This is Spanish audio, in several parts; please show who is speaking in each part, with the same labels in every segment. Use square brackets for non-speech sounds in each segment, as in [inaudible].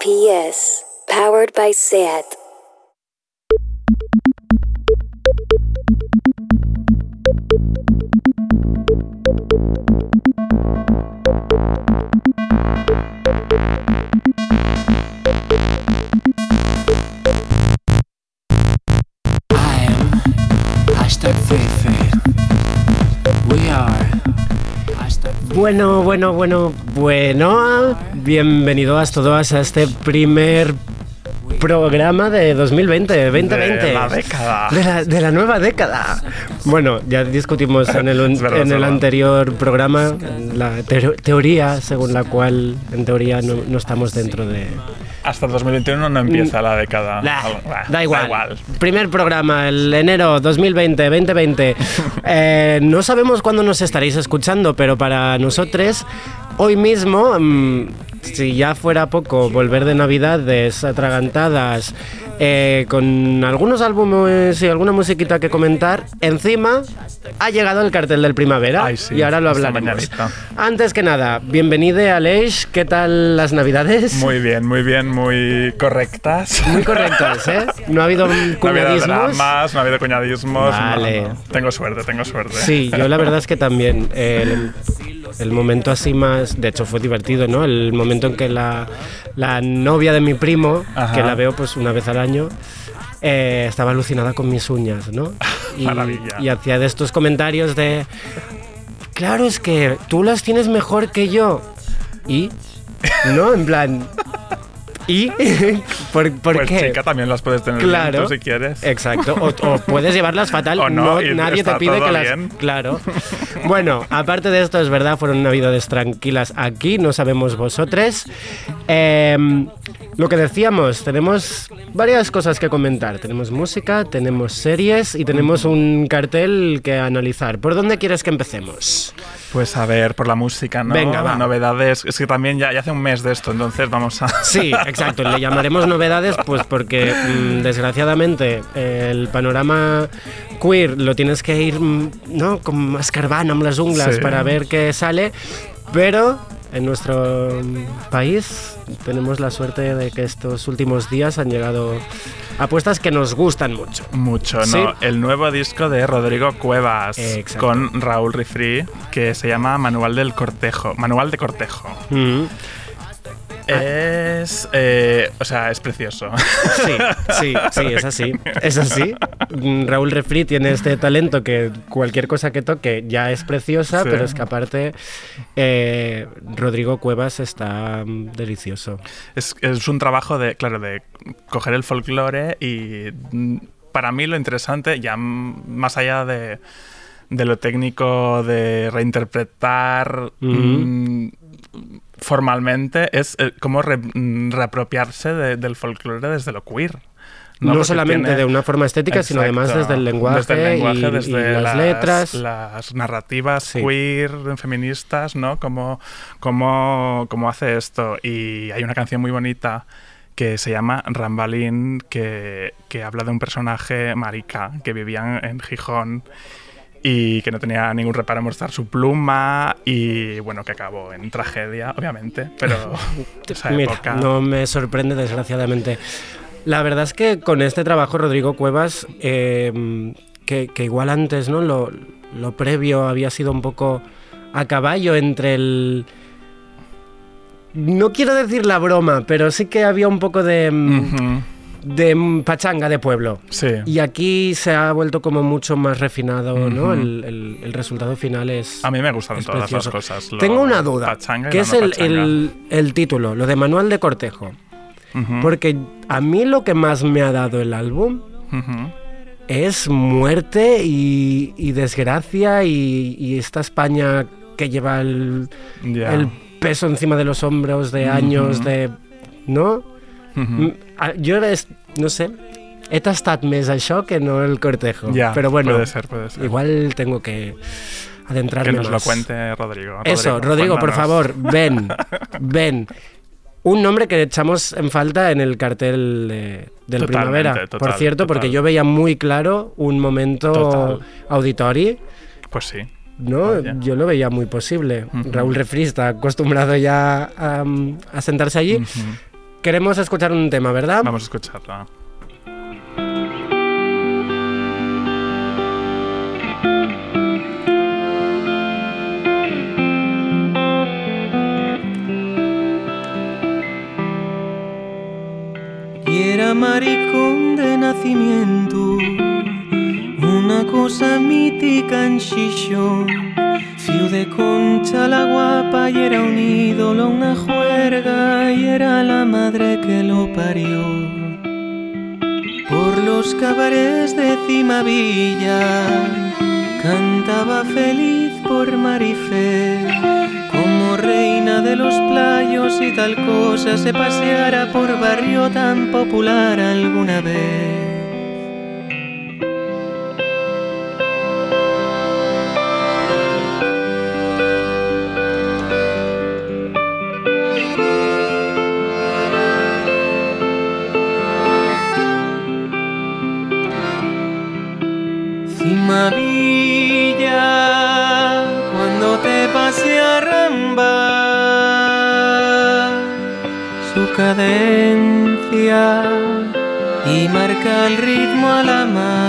Speaker 1: PS, powered by SAT.
Speaker 2: Bueno, bueno, bueno, bueno. Bienvenidos todos a este primer programa de 2020, 2020.
Speaker 3: De la década.
Speaker 2: De la, de la nueva década. Bueno, ya discutimos en el, [laughs]
Speaker 3: verdad,
Speaker 2: en el anterior programa la teo- teoría según la cual, en teoría, no, no estamos dentro de...
Speaker 3: Hasta 2021 no empieza la década.
Speaker 2: Nah,
Speaker 3: Algo- bah,
Speaker 2: da, igual. Primer programa, el enero 2020, 2020. [laughs] Eh, no sabemos cuándo nos estaréis escuchando, pero para nosotros, hoy mismo, mm, si ya fuera poco, volver de Navidades atragantadas, eh, con algunos álbumes y alguna musiquita que comentar, encima ha llegado el cartel del primavera
Speaker 3: Ay, sí,
Speaker 2: y ahora lo hablaremos. Antes que nada, bienvenido Aleix, ¿qué tal las Navidades?
Speaker 3: Muy bien, muy bien, muy correctas.
Speaker 2: Muy correctas, ¿eh? No ha habido [laughs]
Speaker 3: No ha habido
Speaker 2: cuñadismos.
Speaker 3: dramas, no ha habido cuñadismos.
Speaker 2: Vale.
Speaker 3: no, no. Tengo suerte, tengo suerte.
Speaker 2: Sí, yo la verdad es que también. El, el momento así más. De hecho, fue divertido, ¿no? El momento en que la, la novia de mi primo,
Speaker 3: Ajá.
Speaker 2: que la veo pues una vez al año. eh, estaba alucinada con mis uñas, ¿no? [laughs] Y,
Speaker 3: Maravilla.
Speaker 2: y hacía de estos comentarios de. Claro, es que tú las tienes mejor que yo. ¿Y? ¿No? En plan. ¿Y? [laughs] ¿Por, por
Speaker 3: pues
Speaker 2: qué?
Speaker 3: chica, también las puedes tener
Speaker 2: Claro.
Speaker 3: bien tú si quieres.
Speaker 2: Exacto. O, o puedes llevarlas fatal. [laughs]
Speaker 3: O no,
Speaker 2: nadie te pide que las.
Speaker 3: bien.
Speaker 2: Claro. [laughs] Bueno, aparte de esto, es verdad, fueron navidades tranquilas aquí, no sabemos vosotros. Em, lo que decíamos, tenemos varias cosas que comentar. Tenemos música, tenemos series y tenemos un cartel que analizar. ¿Por dónde quieres que empecemos?
Speaker 3: Pues a ver, por la música, ¿no?
Speaker 2: Venga, va.
Speaker 3: Novedades. Es que también ya, ya hace un mes de esto, entonces vamos a.
Speaker 2: Sí, exacto. Le llamaremos novedades, pues porque mm, desgraciadamente el panorama queer lo tienes que ir, mm, ¿no? Como escarbando amb las unglas
Speaker 3: Sí.
Speaker 2: para ver qué sale, pero en nuestro país tenemos la suerte de que estos últimos días han llegado apuestas que nos gustan mucho.
Speaker 3: Mucho, ¿no?
Speaker 2: Sí.
Speaker 3: El nuevo disco de Rodrigo Cuevas
Speaker 2: Exacto.
Speaker 3: con Raúl Rifri, que se llama Manual del Cortejo. Manual de Cortejo.
Speaker 2: Mm.
Speaker 3: Es. eh, o sea, es precioso. [laughs]
Speaker 2: Sí, sí, sí, es así. Es así. Mm, Raúl Refri tiene este talento que cualquier cosa que toque ya es preciosa,
Speaker 3: Sí.
Speaker 2: pero es que aparte eh, Rodrigo Cuevas está mm, delicioso.
Speaker 3: es, es un trabajo de, claro, de coger el folclore y mm, para mí lo interesante, ya más allá de, de lo técnico de reinterpretar formalmente, es eh, cómo re- mm, reapropiarse de- del folclore desde lo queer.
Speaker 2: No, solamente
Speaker 3: tiene-
Speaker 2: de una forma estética, sino además desde el lenguaje,
Speaker 3: Desde el lenguaje,
Speaker 2: y, y
Speaker 3: desde
Speaker 2: las, letras.
Speaker 3: las narrativas
Speaker 2: Sí.
Speaker 3: queer, feministas, ¿no? Cómo, cómo, cómo hace esto. Y hay una canción muy bonita que se llama Rambalín, que, que habla de un personaje marica que vivía en Gijón y que no tenía ningún reparo en mostrar su pluma y bueno, que acabó en tragedia, obviamente, pero [laughs] esa
Speaker 2: Mira,
Speaker 3: época...
Speaker 2: no me sorprende desgraciadamente. La verdad es que con este trabajo Rodrigo Cuevas, eh, que, que igual antes, ¿no? Lo, lo previo había sido un poco a caballo entre el. No quiero decir la broma, pero sí que había un poco de. mm, de pachanga de pueblo.
Speaker 3: Sí.
Speaker 2: Y aquí se ha vuelto como mucho más refinado, ¿no? El, el- el resultado final es.
Speaker 3: A mí me gustan todas
Speaker 2: precioso.
Speaker 3: las cosas. lo
Speaker 2: Tengo una duda.
Speaker 3: pachanga y
Speaker 2: ¿Qué
Speaker 3: lo
Speaker 2: es el, el- el título? Lo de Manual de Cortejo. Porque a mí lo que más me ha dado el álbum es muerte y, y desgracia y, y esta España que lleva el, el peso encima de los hombros de años de... ¿No? Jo, és, no sé, he tastat més això que no el cortejo.
Speaker 3: Ya,
Speaker 2: Pero bueno,
Speaker 3: puede ser, puede ser.
Speaker 2: igual tengo que adentrarme
Speaker 3: que nos lo cuente Rodrigo.
Speaker 2: Eso, Rodrigo, por favor, ven, [laughs] ven. Un nombre que echamos en falta en el cartel de- del
Speaker 3: Totalmente,
Speaker 2: Primavera.
Speaker 3: total,
Speaker 2: por cierto, porque
Speaker 3: total.
Speaker 2: yo veía muy claro un momento
Speaker 3: Total.
Speaker 2: auditori,
Speaker 3: Pues sí.
Speaker 2: ¿no?
Speaker 3: Vaya.
Speaker 2: Yo lo veía muy posible.
Speaker 3: Ujú.
Speaker 2: Raúl Refri está acostumbrado ya a, a sentarse allí.
Speaker 3: Ujú.
Speaker 2: Queremos escuchar un tema, ¿verdad?
Speaker 3: Vamos a escucharla.
Speaker 4: Y era maricón de nacimiento, una cosa mítica en Xixón. Fiu de concha la guapa y era un ídolo, una juerga y era la madre que lo parió. Por los cabarets de Cimavilla cantaba feliz por Marifé. Como reina de los playos y tal cosa se paseara por barrio tan popular alguna vez. Marca el ritmo a la mar.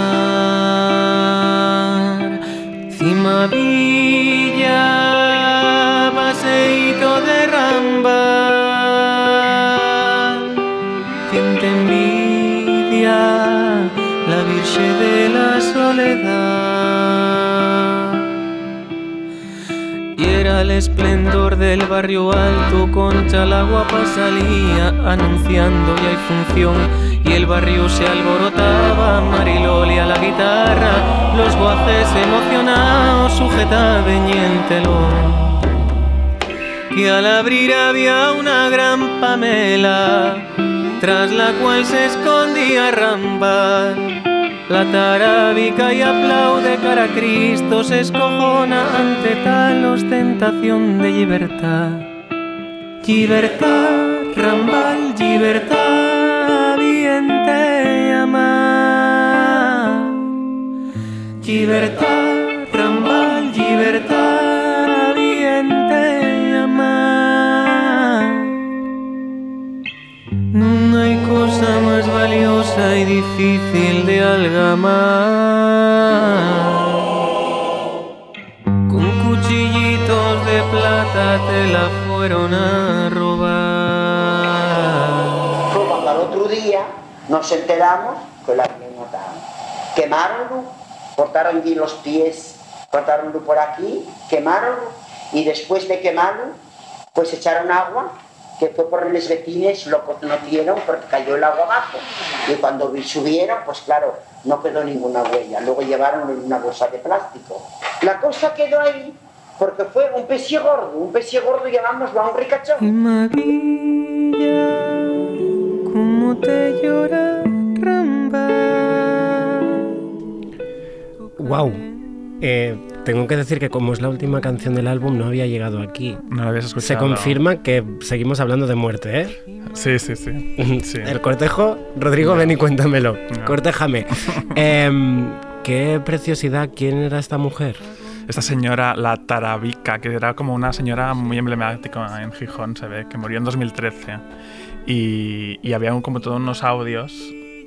Speaker 4: Esplendor del barrio alto, concha la guapa salía anunciando ya hay función. Y el barrio se alborotaba, Mariloli a la guitarra, los voces emocionados sujetaban y el telón que al abrir había una gran pamela, tras la cual se escondía Rambar. La tarábica y aplaude cara a Cristo, se escojona ante tal ostentación de libertad. Libertad, Rambal, libertad, bien te amar. Libertad, cosa más valiosa y difícil de algamar. Con cuchillitos de plata te la fueron a robar.
Speaker 5: Cuando al otro día nos enteramos que lo habían matado. Quemaronlo, cortaron allí los pies, cortaronlo por aquí, quemaronlo y después de quemarlo, pues echaron agua que fue por los vecinos, lo conocieron porque cayó el agua abajo. Y cuando subieron, pues claro, no quedó ninguna huella. Luego llevaron en una bolsa de plástico. La cosa quedó ahí porque fue un pecio gordo, un pecio gordo llamámoslo a un ricachón.
Speaker 4: Y María, cómo te llora Ramba.
Speaker 2: Wow. Eh, tengo que decir que como es la última canción del álbum, no había llegado aquí.
Speaker 3: No lo habías escuchado.
Speaker 2: Se confirma que seguimos hablando de muerte, ¿eh?
Speaker 3: Sí, sí, sí. [laughs] sí.
Speaker 2: El cortejo, Rodrigo, ven y cuéntamelo.
Speaker 3: No.
Speaker 2: Cortéjame. [laughs] Em, qué preciosidad, ¿quién era esta mujer?
Speaker 3: Esta señora, la Tarabica, que era como una señora muy emblemática en Gijón, se ve, que murió en 2013. Y, y había como todos unos audios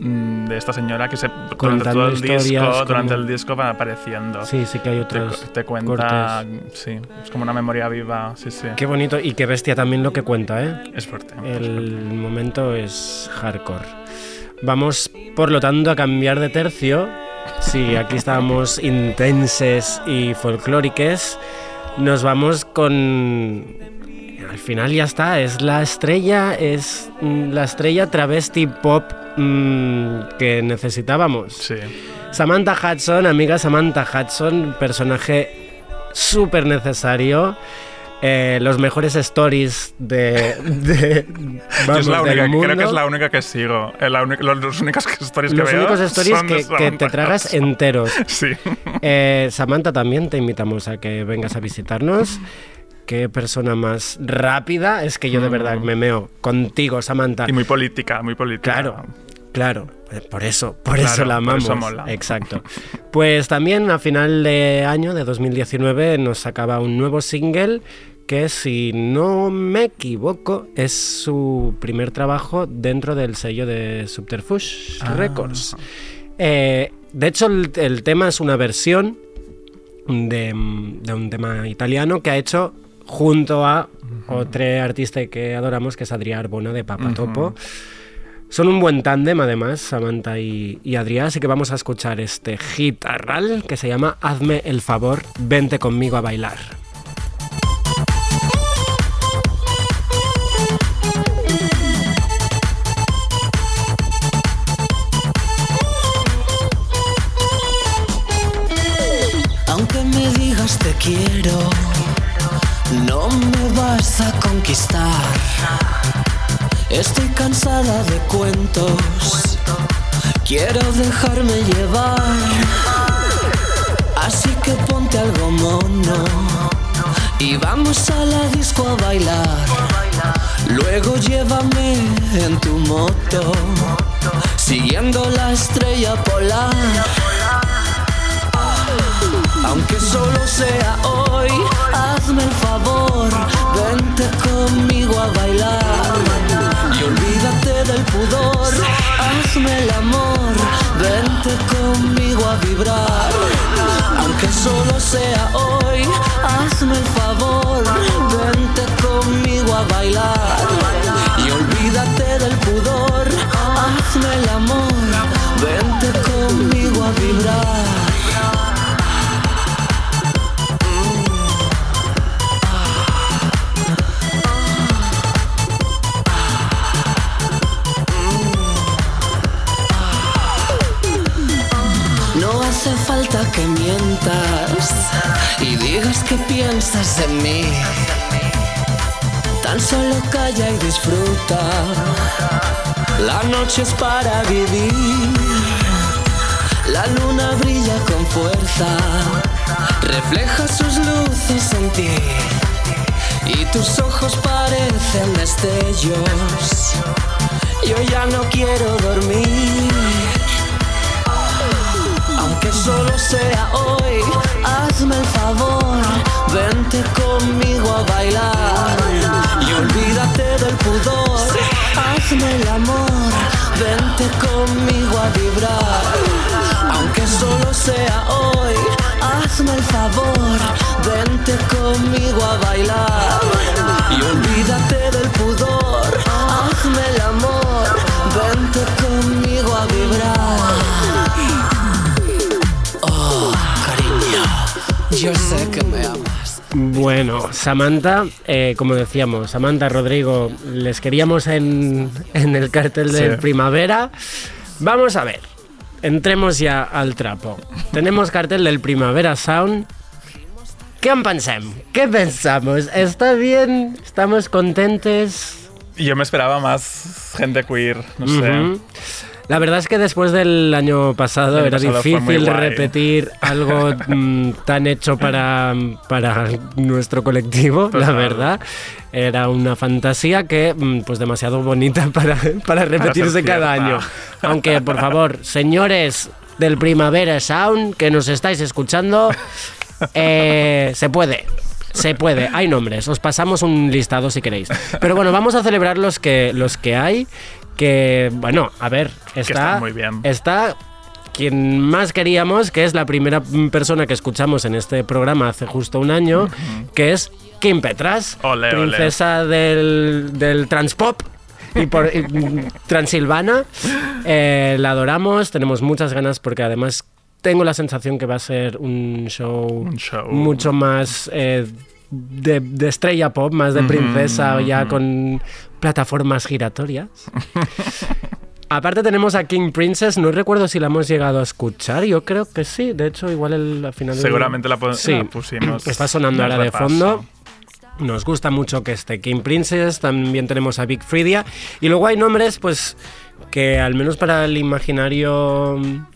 Speaker 3: de esta señora que se durante todo el disco,
Speaker 2: como-
Speaker 3: durante el disco van apareciendo.
Speaker 2: Sí, sí que hay
Speaker 3: Te,
Speaker 2: otros
Speaker 3: te cuenta,
Speaker 2: cortes.
Speaker 3: sí, es como una memoria viva, sí, sí.
Speaker 2: Qué bonito y qué bestia también lo que cuenta, ¿eh?
Speaker 3: Es fuerte.
Speaker 2: El momento es hardcore. Vamos, por lo tanto, a cambiar de tercio. Sí, aquí estábamos [laughs] intenses y folclóricas. Nos vamos con... Al final ya está, es la estrella, es mm, la estrella travesti pop mm, que necesitábamos.
Speaker 3: Sí.
Speaker 2: Samantha Hudson, amiga Samantha Hudson, personaje súper necesario. Eh, los mejores stories de. [laughs] de vamos,
Speaker 3: es la
Speaker 2: del
Speaker 3: única,
Speaker 2: mundo.
Speaker 3: creo que es la única que sigo. Eh, la única- los, los únicos stories que
Speaker 2: Los
Speaker 3: veo
Speaker 2: únicos stories
Speaker 3: son de
Speaker 2: que, que te tragas
Speaker 3: Hudson.
Speaker 2: enteros. [laughs]
Speaker 3: Sí.
Speaker 2: Eh, Samantha, también te invitamos a que vengas a visitarnos. Qué persona más rápida. Es que yo de verdad me meo contigo, Samantha.
Speaker 3: Y muy política, muy política.
Speaker 2: Claro, claro. Por eso, por
Speaker 3: Claro,
Speaker 2: eso la
Speaker 3: por
Speaker 2: amamos.
Speaker 3: eso mola.
Speaker 2: Exacto. Pues también a final de año de 2019 nos sacaba un nuevo single que si no me equivoco es su primer trabajo dentro del sello de Subterfuge
Speaker 3: Ah.
Speaker 2: Records. Eh, de hecho, el, el tema es una versión de, de un tema italiano que ha hecho junto a otro artista que adoramos, que es Adrià Arbona de Papatopo. Son un buen tándem, además, Samantha y, y Adrià, así que vamos a escuchar este hit arral que se llama Hazme el favor, vente conmigo a bailar.
Speaker 6: Aunque me digas te quiero, no me vas a conquistar. Estoy cansada de cuentos, quiero dejarme llevar. Así que ponte algo mono y vamos a la disco a bailar. Luego llévame en tu moto, siguiendo la estrella polar. Aunque solo sea hoy, hazme el favor, vente conmigo a bailar. Y olvídate del pudor, hazme el amor, vente conmigo a vibrar. Aunque solo sea hoy, hazme el favor, vente conmigo a bailar. Y olvídate del pudor, hazme el amor, vente conmigo a vibrar. Que mientas y digas que piensas en mí. Tan solo calla y disfruta. La noche es para vivir. La luna brilla con fuerza. Refleja sus luces en ti. Y tus ojos parecen destellos. Yo ya no quiero dormir. Solo sea hoy, hazme el favor, vente conmigo a bailar. Y olvídate del pudor, hazme el amor, vente conmigo a vibrar. Aunque solo sea hoy, hazme el favor, vente conmigo a bailar. Yo sé que me amas.
Speaker 2: Bueno, Samantha, eh, como decíamos, Samantha, Rodrigo, les queríamos en, en el cartel de
Speaker 3: Sí.
Speaker 2: primavera. Vamos a ver, entremos ya al trapo. Tenemos cartel del Primavera Sound. ¿Qué en pensem? ¿Qué pensamos? ¿Está bien? ¿Estamos contentes?
Speaker 3: Yo me esperaba más gente queer, no sé.
Speaker 2: La verdad es que después del año pasado
Speaker 3: El
Speaker 2: era
Speaker 3: pasado
Speaker 2: difícil repetir algo [laughs] mm, tan hecho para, para nuestro colectivo, la verdad. Era una fantasía que, mm, pues, demasiado bonita para, para repetirse
Speaker 3: ser
Speaker 2: cada año. Aunque, por favor, señores del Primavera Sound, que nos estáis escuchando, eh, se puede. Se puede, hay nombres, os pasamos un listado si queréis. Pero bueno, vamos a celebrar los que, los que hay, que, bueno, a ver, está,
Speaker 3: están muy bien.
Speaker 2: está quien más queríamos, que es la primera mm, persona que escuchamos en este programa hace justo un año, que es Kim Petras, princesa del, del transpop. Y por y, mm, Transilvana, Eh, la adoramos, tenemos muchas ganas porque además tengo la sensación que va a ser un show,
Speaker 3: Un show.
Speaker 2: mucho más eh, de, de estrella pop, más de princesa, ya con plataformas giratorias. [laughs] Aparte tenemos a King Princess, no recuerdo si la hemos llegado a escuchar, yo creo que sí, de hecho igual el, al final... del-
Speaker 3: Seguramente la,
Speaker 2: Sí.
Speaker 3: la pusimos.
Speaker 2: Está sonando ahora de fondo. Nos gusta mucho que esté King Princess, también tenemos a Big Freedia. Y luego hay nombres, pues, que al menos para el imaginario mm,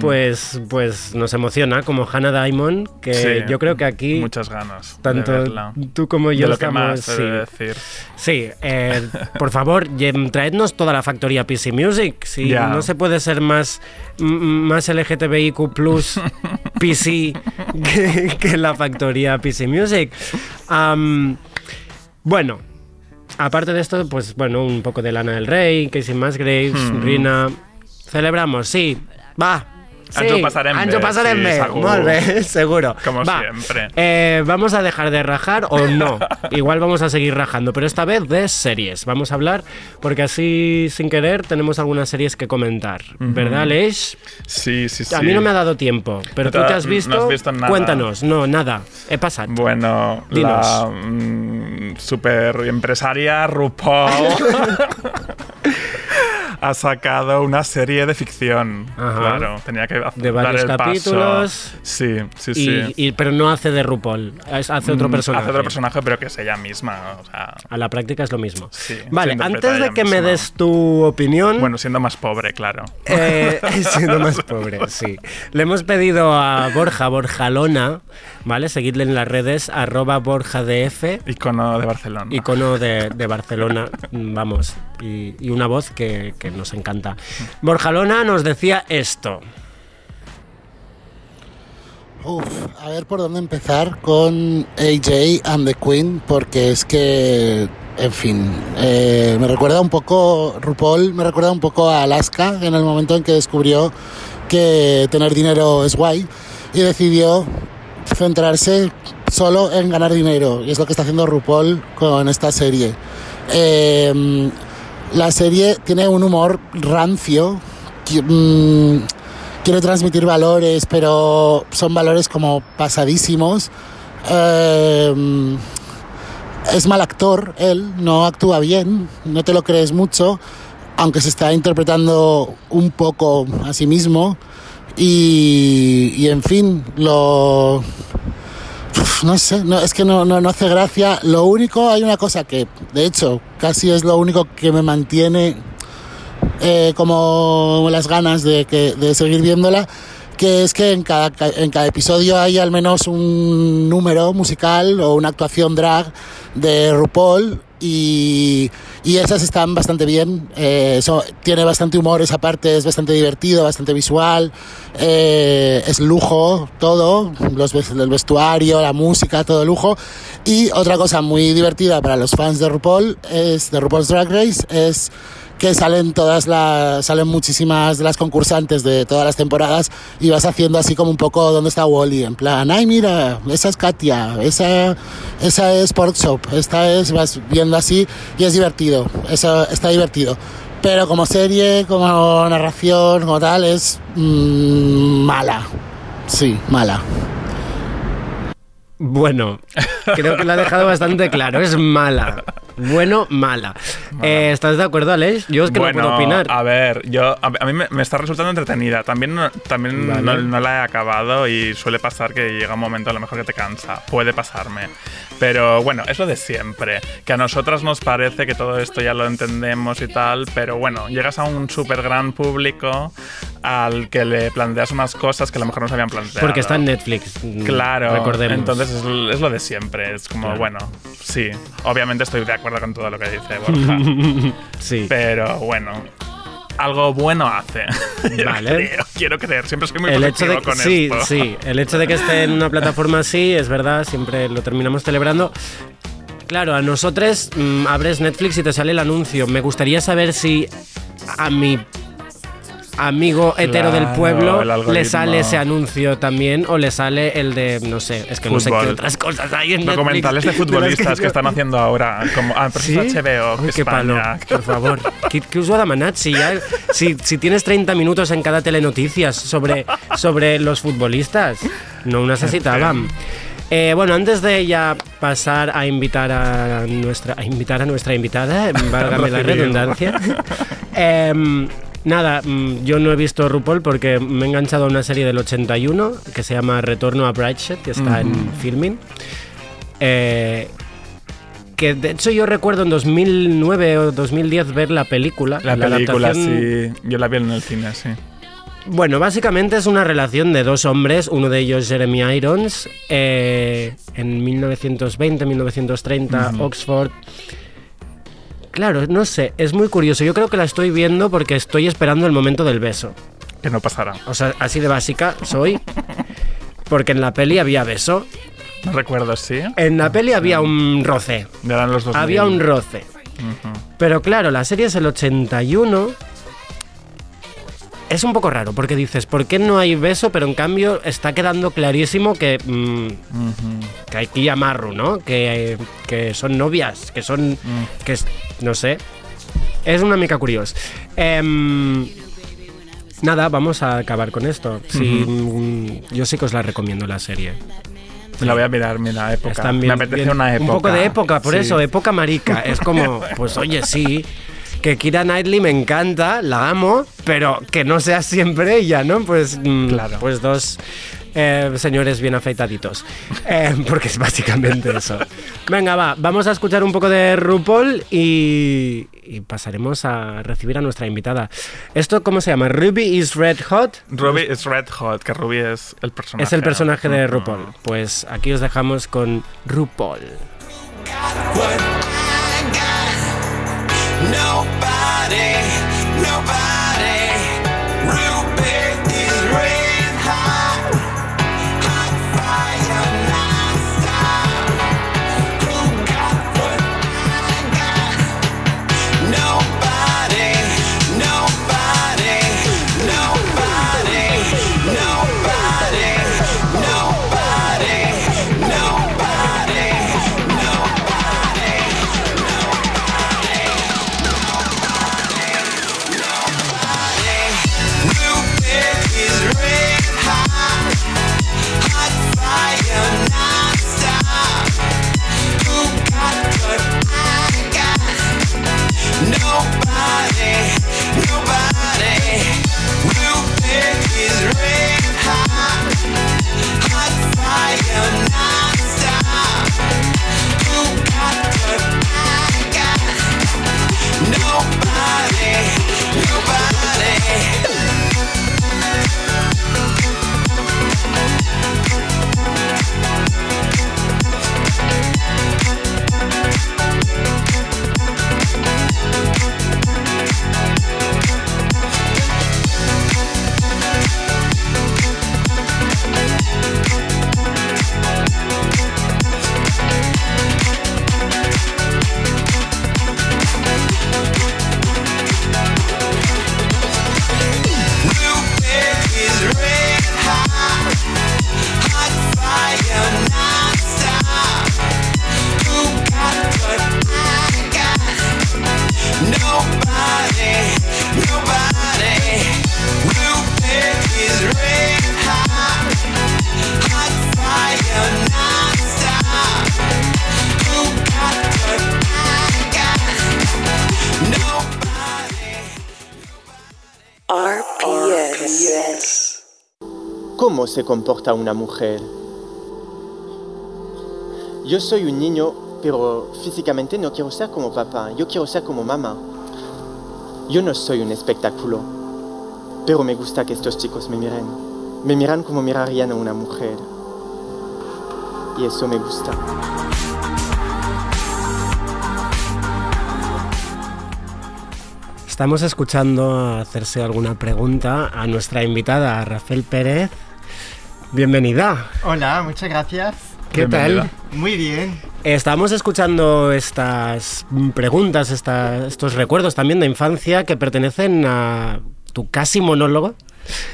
Speaker 2: pues, pues nos emociona, como Hannah Diamond, que
Speaker 3: Sí,
Speaker 2: yo creo que aquí
Speaker 3: Muchas ganas. de
Speaker 2: tanto
Speaker 3: verla.
Speaker 2: tú como
Speaker 3: De
Speaker 2: yo
Speaker 3: lo que
Speaker 2: estamos...
Speaker 3: más he
Speaker 2: sí.
Speaker 3: de decir.
Speaker 2: Sí, eh, por favor, traednos toda la factoría PC Music. Si no se puede ser más, más LGTBIQ plus [laughs] PC que, que la factoría PC Music. Bueno, aparte de esto, pues bueno, un poco de Lana del Rey, Casey Musgraves,
Speaker 3: Hmm.
Speaker 2: Rina. Celebramos, sí. Va. Sí,
Speaker 3: Ens ho passarem
Speaker 2: ens
Speaker 3: bé,
Speaker 2: ho passarem
Speaker 3: sí,
Speaker 2: bé,
Speaker 3: segur.
Speaker 2: molt bé, seguro.
Speaker 3: Como
Speaker 2: Va.
Speaker 3: siempre.
Speaker 2: Eh, vamos a dejar de rajar o no. [laughs] Igual vamos a seguir rajando, pero esta vez de series. Vamos a hablar porque así, sin querer, tenemos algunas series que comentar. ¿Verdad, Leish?
Speaker 3: Sí, sí, sí.
Speaker 2: A mí no me ha dado tiempo, pero
Speaker 3: No
Speaker 2: tú te has
Speaker 3: no
Speaker 2: visto.
Speaker 3: has visto nada.
Speaker 2: Cuéntanos. No, nada. He pasado.
Speaker 3: Bueno,
Speaker 2: Dinos.
Speaker 3: la mm, super empresaria RuPaul [laughs] ha sacado una serie de ficción.
Speaker 2: Ajá.
Speaker 3: Claro, tenía que hacer
Speaker 2: De varios
Speaker 3: dar el paso.
Speaker 2: capítulos.
Speaker 3: Sí, sí,
Speaker 2: Y,
Speaker 3: sí.
Speaker 2: y- pero no hace de RuPaul, hace otro
Speaker 3: Mm,
Speaker 2: personaje.
Speaker 3: Hace otro personaje, pero que es ella misma. O sea,
Speaker 2: A la práctica es lo mismo.
Speaker 3: Sí,
Speaker 2: vale, antes de que me des tu opinión.
Speaker 3: bueno, siendo más pobre, claro.
Speaker 2: Eh, [laughs] siendo más [laughs] pobre, sí. Le hemos pedido a Borja, Borjalona, ¿vale? Seguidle en las redes, arroba BorjaDF,
Speaker 3: Icono de Barcelona.
Speaker 2: icono de, de Barcelona, vamos, y, y una voz que, que nos encanta. Borjalona nos decía esto.
Speaker 7: Uf, a ver por dónde empezar con AJ and the Queen, porque es que, en fin, eh, me recuerda un poco, RuPaul me recuerda un poco a Alaska en el momento en que descubrió que tener dinero es guay y decidió centrarse solo en ganar dinero, y es lo que está haciendo RuPaul con esta serie. Eh, la serie tiene un humor rancio. mm, quiere transmitir valores, pero son valores como pasadísimos. Eh, es mal actor, él no actúa bien, no te lo crees mucho, aunque se está interpretando un poco a sí mismo. Y, y en fin, lo. No sé, no, es que no, no, no hace gracia. Lo único, hay una cosa que, de hecho, casi es lo único que me mantiene eh, como las ganas de, que, de seguir viéndola, que es que en cada, ca- en cada episodio hay al menos un número musical o una actuación drag de RuPaul y, y esas están bastante bien. eh, tiene bastante humor esa parte, es bastante divertido, bastante visual, eh, es lujo todo, los, el vestuario, la música, todo lujo. Y otra cosa muy divertida para los fans de RuPaul es de RuPaul's Drag Race es que salen todas las salen muchísimas de las concursantes de todas las temporadas y vas haciendo así como un poco dónde está Wally en plan ay mira esa es Katia esa esa es Pork Shop esta es vas viendo así y es divertido eso está divertido. Pero como serie como narración como tal es mm, mala. Sí mala.
Speaker 2: Bueno, creo que lo ha dejado bastante claro, es mala. Bueno, mala. Eh, ¿Estás de acuerdo, Alex? Yo es que
Speaker 3: bueno,
Speaker 2: no puedo opinar.
Speaker 3: a ver, yo a, a mí me, me está resultando entretenida. También, no, también
Speaker 2: Vale.
Speaker 3: no, no la he acabado y suele pasar que llega un momento a lo mejor que te cansa. Puede pasarme. Pero bueno, es lo de siempre. Que a nosotras nos parece que todo esto ya lo entendemos y tal, pero bueno, llegas a un súper gran público al que le planteas unas cosas que a lo mejor no se habían planteado.
Speaker 2: Porque está en Netflix.
Speaker 3: Claro,
Speaker 2: Recordemos.
Speaker 3: entonces es, es lo de siempre. Es como,
Speaker 2: Claro.
Speaker 3: bueno, sí, obviamente estoy de acuerdo con todo lo que dice Borja. [laughs]
Speaker 2: sí.
Speaker 3: Pero bueno, algo bueno hace. [laughs]
Speaker 2: Vale.
Speaker 3: creo, quiero creer. Siempre soy muy
Speaker 2: el hecho de que,
Speaker 3: con
Speaker 2: sí,
Speaker 3: esto.
Speaker 2: sí, el hecho de que esté en una plataforma así, es verdad, siempre lo terminamos celebrando. Claro, a nosotros mm, abres Netflix y te sale el anuncio. Me gustaría saber si a mi amigo hetero del pueblo le sale ese anuncio también o le sale el de, no sé, es que no sé qué otras cosas hay en Netflix.
Speaker 3: Documentales [laughs] de
Speaker 2: las
Speaker 3: futbolistas que, están haciendo ahora. Como, ah,
Speaker 2: ¿Sí?
Speaker 3: HBO,
Speaker 2: Uy, qué palo, por favor. ¿Qué, qué us ho ha demanat? Si, ya, si, si tienes 30 minutos en cada telenoticias sobre, sobre los futbolistas, no ho necesitàvem. Eh, bueno, antes de ya pasar a invitar a nuestra, a invitar a nuestra invitada, [laughs] válgame la redundancia. [laughs] em, nada, mm, yo no he visto RuPaul porque me he enganchado a una serie del 81 que se llama Retorno a Brideshead, que está en filming. Eh, que de hecho yo recuerdo en 2009 o 2010 ver la película.
Speaker 3: La película,
Speaker 2: adaptación,
Speaker 3: sí. Yo la vi en el cine, sí.
Speaker 2: Bueno, básicamente es una relación de dos hombres, uno de ellos Jeremy Irons, eh, en 1920-1930, Oxford. Claro, no sé, es muy curioso. Yo creo que la estoy viendo porque estoy esperando el momento del beso.
Speaker 3: Que no pasará.
Speaker 2: O sea, así de básica soy. Porque en la peli había beso.
Speaker 3: No recuerdo, sí.
Speaker 2: En la peli había un roce.
Speaker 3: Eran los dos.
Speaker 2: Había un roce. Pero claro, la serie es el 81. Es un poco raro porque dices, ¿por qué no hay beso? Pero en cambio está quedando clarísimo que, mm, que hay que llamarlo, ¿no? Que, que son novias, que son. que es- no sé. Es una mica curiosa. Em, nada, vamos a acabar con esto. Sí, mm, yo sí que os la recomiendo la serie.
Speaker 3: La voy a mirar, mira, época. Me apetece
Speaker 2: bien-
Speaker 3: una época.
Speaker 2: Un poco de época, por
Speaker 3: Sí.
Speaker 2: eso, época marica. Es como, [laughs] pues oye, sí, que Kira Knightley me encanta, la amo, pero que no sea siempre ella, ¿no? Pues, mm,
Speaker 3: Claro.
Speaker 2: pues dos eh, señores bien afeitaditos. Eh, [laughs] porque es básicamente eso. Venga, va, vamos a escuchar un poco de RuPaul y, y pasaremos a recibir a nuestra invitada. ¿Esto cómo se llama? ¿Ruby is Red Hot?
Speaker 3: Ruby es Red Hot, que Ruby es el personaje.
Speaker 2: Es el personaje de. RuPaul. Pues aquí os dejamos con RuPaul.
Speaker 8: nobody
Speaker 9: se comporta una mujer? Yo soy un niño, pero físicamente no quiero ser como papá, yo quiero ser como mamá. Yo no soy un espectáculo, pero me gusta que estos chicos me miren. Me miran como mirarían a una mujer. Y eso me gusta.
Speaker 2: Estamos escuchando hacerse alguna pregunta a nuestra invitada, Rafael Pérez. Bienvenida.
Speaker 10: Hola, muchas gracias.
Speaker 2: ¿Qué
Speaker 3: Bienvenida.
Speaker 2: tal?
Speaker 10: Muy bien.
Speaker 2: Estamos escuchando estas preguntas, esta- estos recuerdos también de infancia que pertenecen a tu casi monólogo.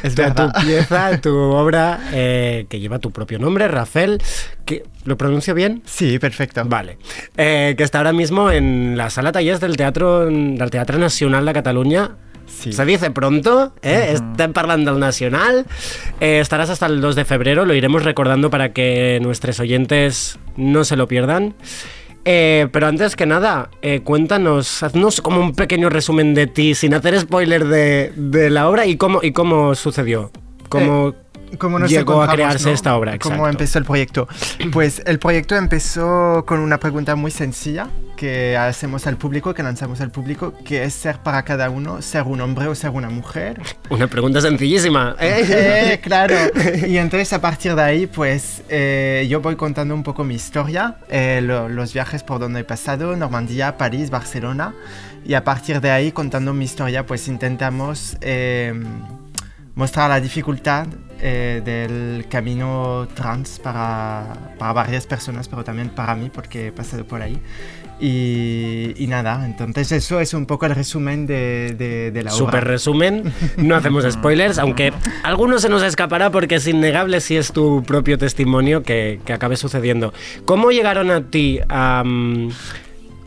Speaker 10: Es
Speaker 2: a tu pieza, tu [laughs] obra eh, que lleva tu propio nombre, Rafael. Que, ¿Lo pronuncio bien?
Speaker 10: Sí, perfecto.
Speaker 2: Vale. Eh, que está ahora mismo en la sala tallers del Teatro, del Teatro Nacional de Cataluña.
Speaker 10: Sí.
Speaker 2: Se dice pronto, ¿eh? Estem parlant del Nacional. Eh, estarás hasta el 2 de febrero, lo iremos recordando para que nuestros oyentes no se lo pierdan. Eh, pero antes que nada, eh, cuéntanos, haznos como un pequeño resumen de ti, sin hacer spoiler de, de la obra y cómo, y cómo sucedió. Cómo,
Speaker 10: ¿Cómo nos
Speaker 2: llegó a crearse
Speaker 10: no?
Speaker 2: esta obra?
Speaker 10: ¿Cómo
Speaker 2: Exacto.
Speaker 10: empezó el proyecto? [clears throat] Pues el proyecto empezó con una pregunta muy sencilla que hacemos al público, que lanzamos al público, que es ser para cada uno, ser un hombre o ser una mujer.
Speaker 2: Una pregunta sencillísima. [laughs]
Speaker 10: Eh, claro. Y entonces a partir de ahí, pues eh, yo voy contando un poco mi historia, eh, lo- los viajes por donde he pasado, Normandía, París, Barcelona. Y a partir de ahí, contando mi historia, pues intentamos eh, mostrar la dificultad eh, del camino trans para, para varias personas, pero también para mí, porque he pasado por ahí. Y, y nada, entonces eso es un poco el resumen de, de, de la obra.
Speaker 2: Super resumen, no hacemos [laughs] spoilers, aunque alguno se nos escapará porque es innegable si es tu propio testimonio que, que acabe sucediendo. ¿Cómo llegaron a ti a... mm,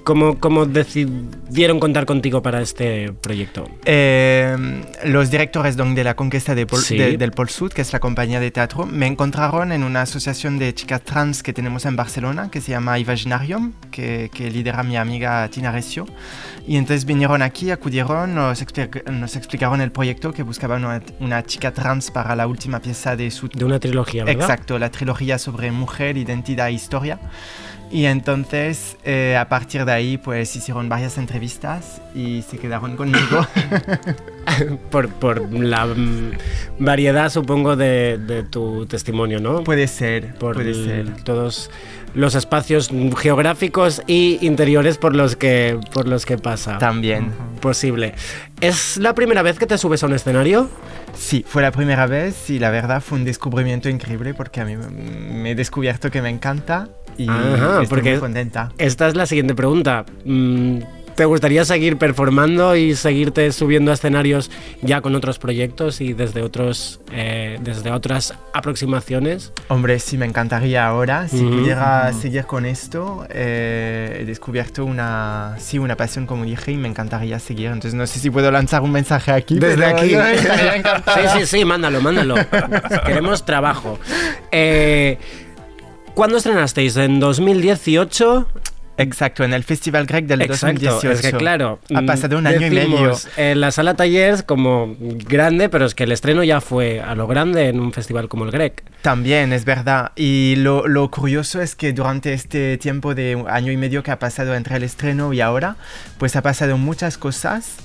Speaker 2: ¿Cómo, ¿Cómo decidieron contar contigo para este proyecto?
Speaker 10: Eh, los directores de la conquista de Pol-
Speaker 2: Sí.
Speaker 10: de- del Pol Sud, que es la compañía de teatro, me encontraron en una asociación de chicas trans que tenemos en Barcelona, que se llama Imaginarium, que, que lidera mi amiga Tina Recio. Y entonces vinieron aquí, acudieron, nos, nos explicaron el proyecto que buscaban una, una chica trans para la última pieza de su...
Speaker 2: De una trilogía, ¿verdad?
Speaker 10: Exacto, la trilogía sobre mujer, identidad e historia. Y entonces, eh, a partir de ahí, pues hicieron varias entrevistas y se quedaron conmigo. [laughs]
Speaker 2: por, por la variedad, supongo, de, de tu testimonio, ¿no?
Speaker 10: Puede ser,
Speaker 2: por
Speaker 10: puede
Speaker 2: el-
Speaker 10: ser.
Speaker 2: todos los espacios geográficos y interiores por los que por los que pasa.
Speaker 10: También.
Speaker 2: Posible. ¿Es la primera vez que te subes a un escenario?
Speaker 10: Sí, fue la primera vez y la verdad fue un descubrimiento increíble porque a mí me he descubierto que me encanta y
Speaker 2: Ajá,
Speaker 10: estoy
Speaker 2: porque
Speaker 10: muy contenta.
Speaker 2: esta es la siguiente pregunta. Mm, ¿Te gustaría seguir performando y seguirte subiendo a escenarios ya con otros proyectos y desde otros eh, desde otras aproximaciones?
Speaker 10: Hombre, sí, me encantaría ahora. Si
Speaker 2: Ujú.
Speaker 10: pudiera seguir con esto, eh, he descubierto una, sí, una pasión, como dije, y me encantaría seguir. Entonces, no sé si puedo lanzar un mensaje aquí.
Speaker 2: Desde aquí. [laughs] Sí, sí, sí, mándalo, mándalo. [laughs] Queremos trabajo. Eh, ¿Cuándo estrenasteis? ¿En 2018?
Speaker 10: Exacto, en el Festival Grec del
Speaker 2: Exacto,
Speaker 10: 2018.
Speaker 2: es que claro.
Speaker 10: Ha
Speaker 2: mm,
Speaker 10: pasado un año y medio.
Speaker 2: decimos, En la sala Tallers como grande, pero es que el estreno ya fue a lo grande en un festival como el Grec.
Speaker 10: También, es verdad. Y lo, lo curioso es que durante este tiempo de año y medio que ha pasado entre el estreno y ahora, pues ha pasado muchas cosas.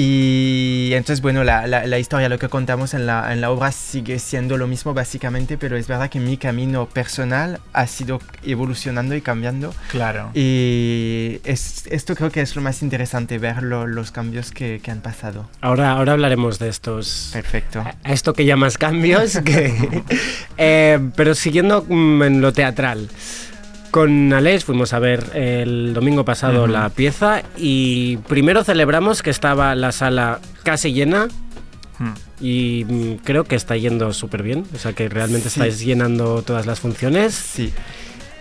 Speaker 10: Y entonces, bueno, la, la- la historia, lo que contamos en la, en la obra sigue siendo lo mismo básicamente, pero es verdad que mi camino personal ha sido evolucionando y cambiando.
Speaker 3: Claro.
Speaker 10: Y es- esto creo que es lo más interesante, ver lo- los cambios que, que han pasado.
Speaker 2: Ahora, ahora hablaremos de estos.
Speaker 10: Perfecto.
Speaker 2: A esto que llamas cambios. que- [laughs] Eh, pero siguiendo mm, en lo teatral. Con Alex fuimos a ver el domingo pasado la pieza y primero celebramos que estaba la sala casi llena
Speaker 3: Hmm.
Speaker 2: y mm, creo que está yendo súper bien. O sea que realmente
Speaker 10: Sí.
Speaker 2: estáis llenando todas las funciones.
Speaker 10: Sí.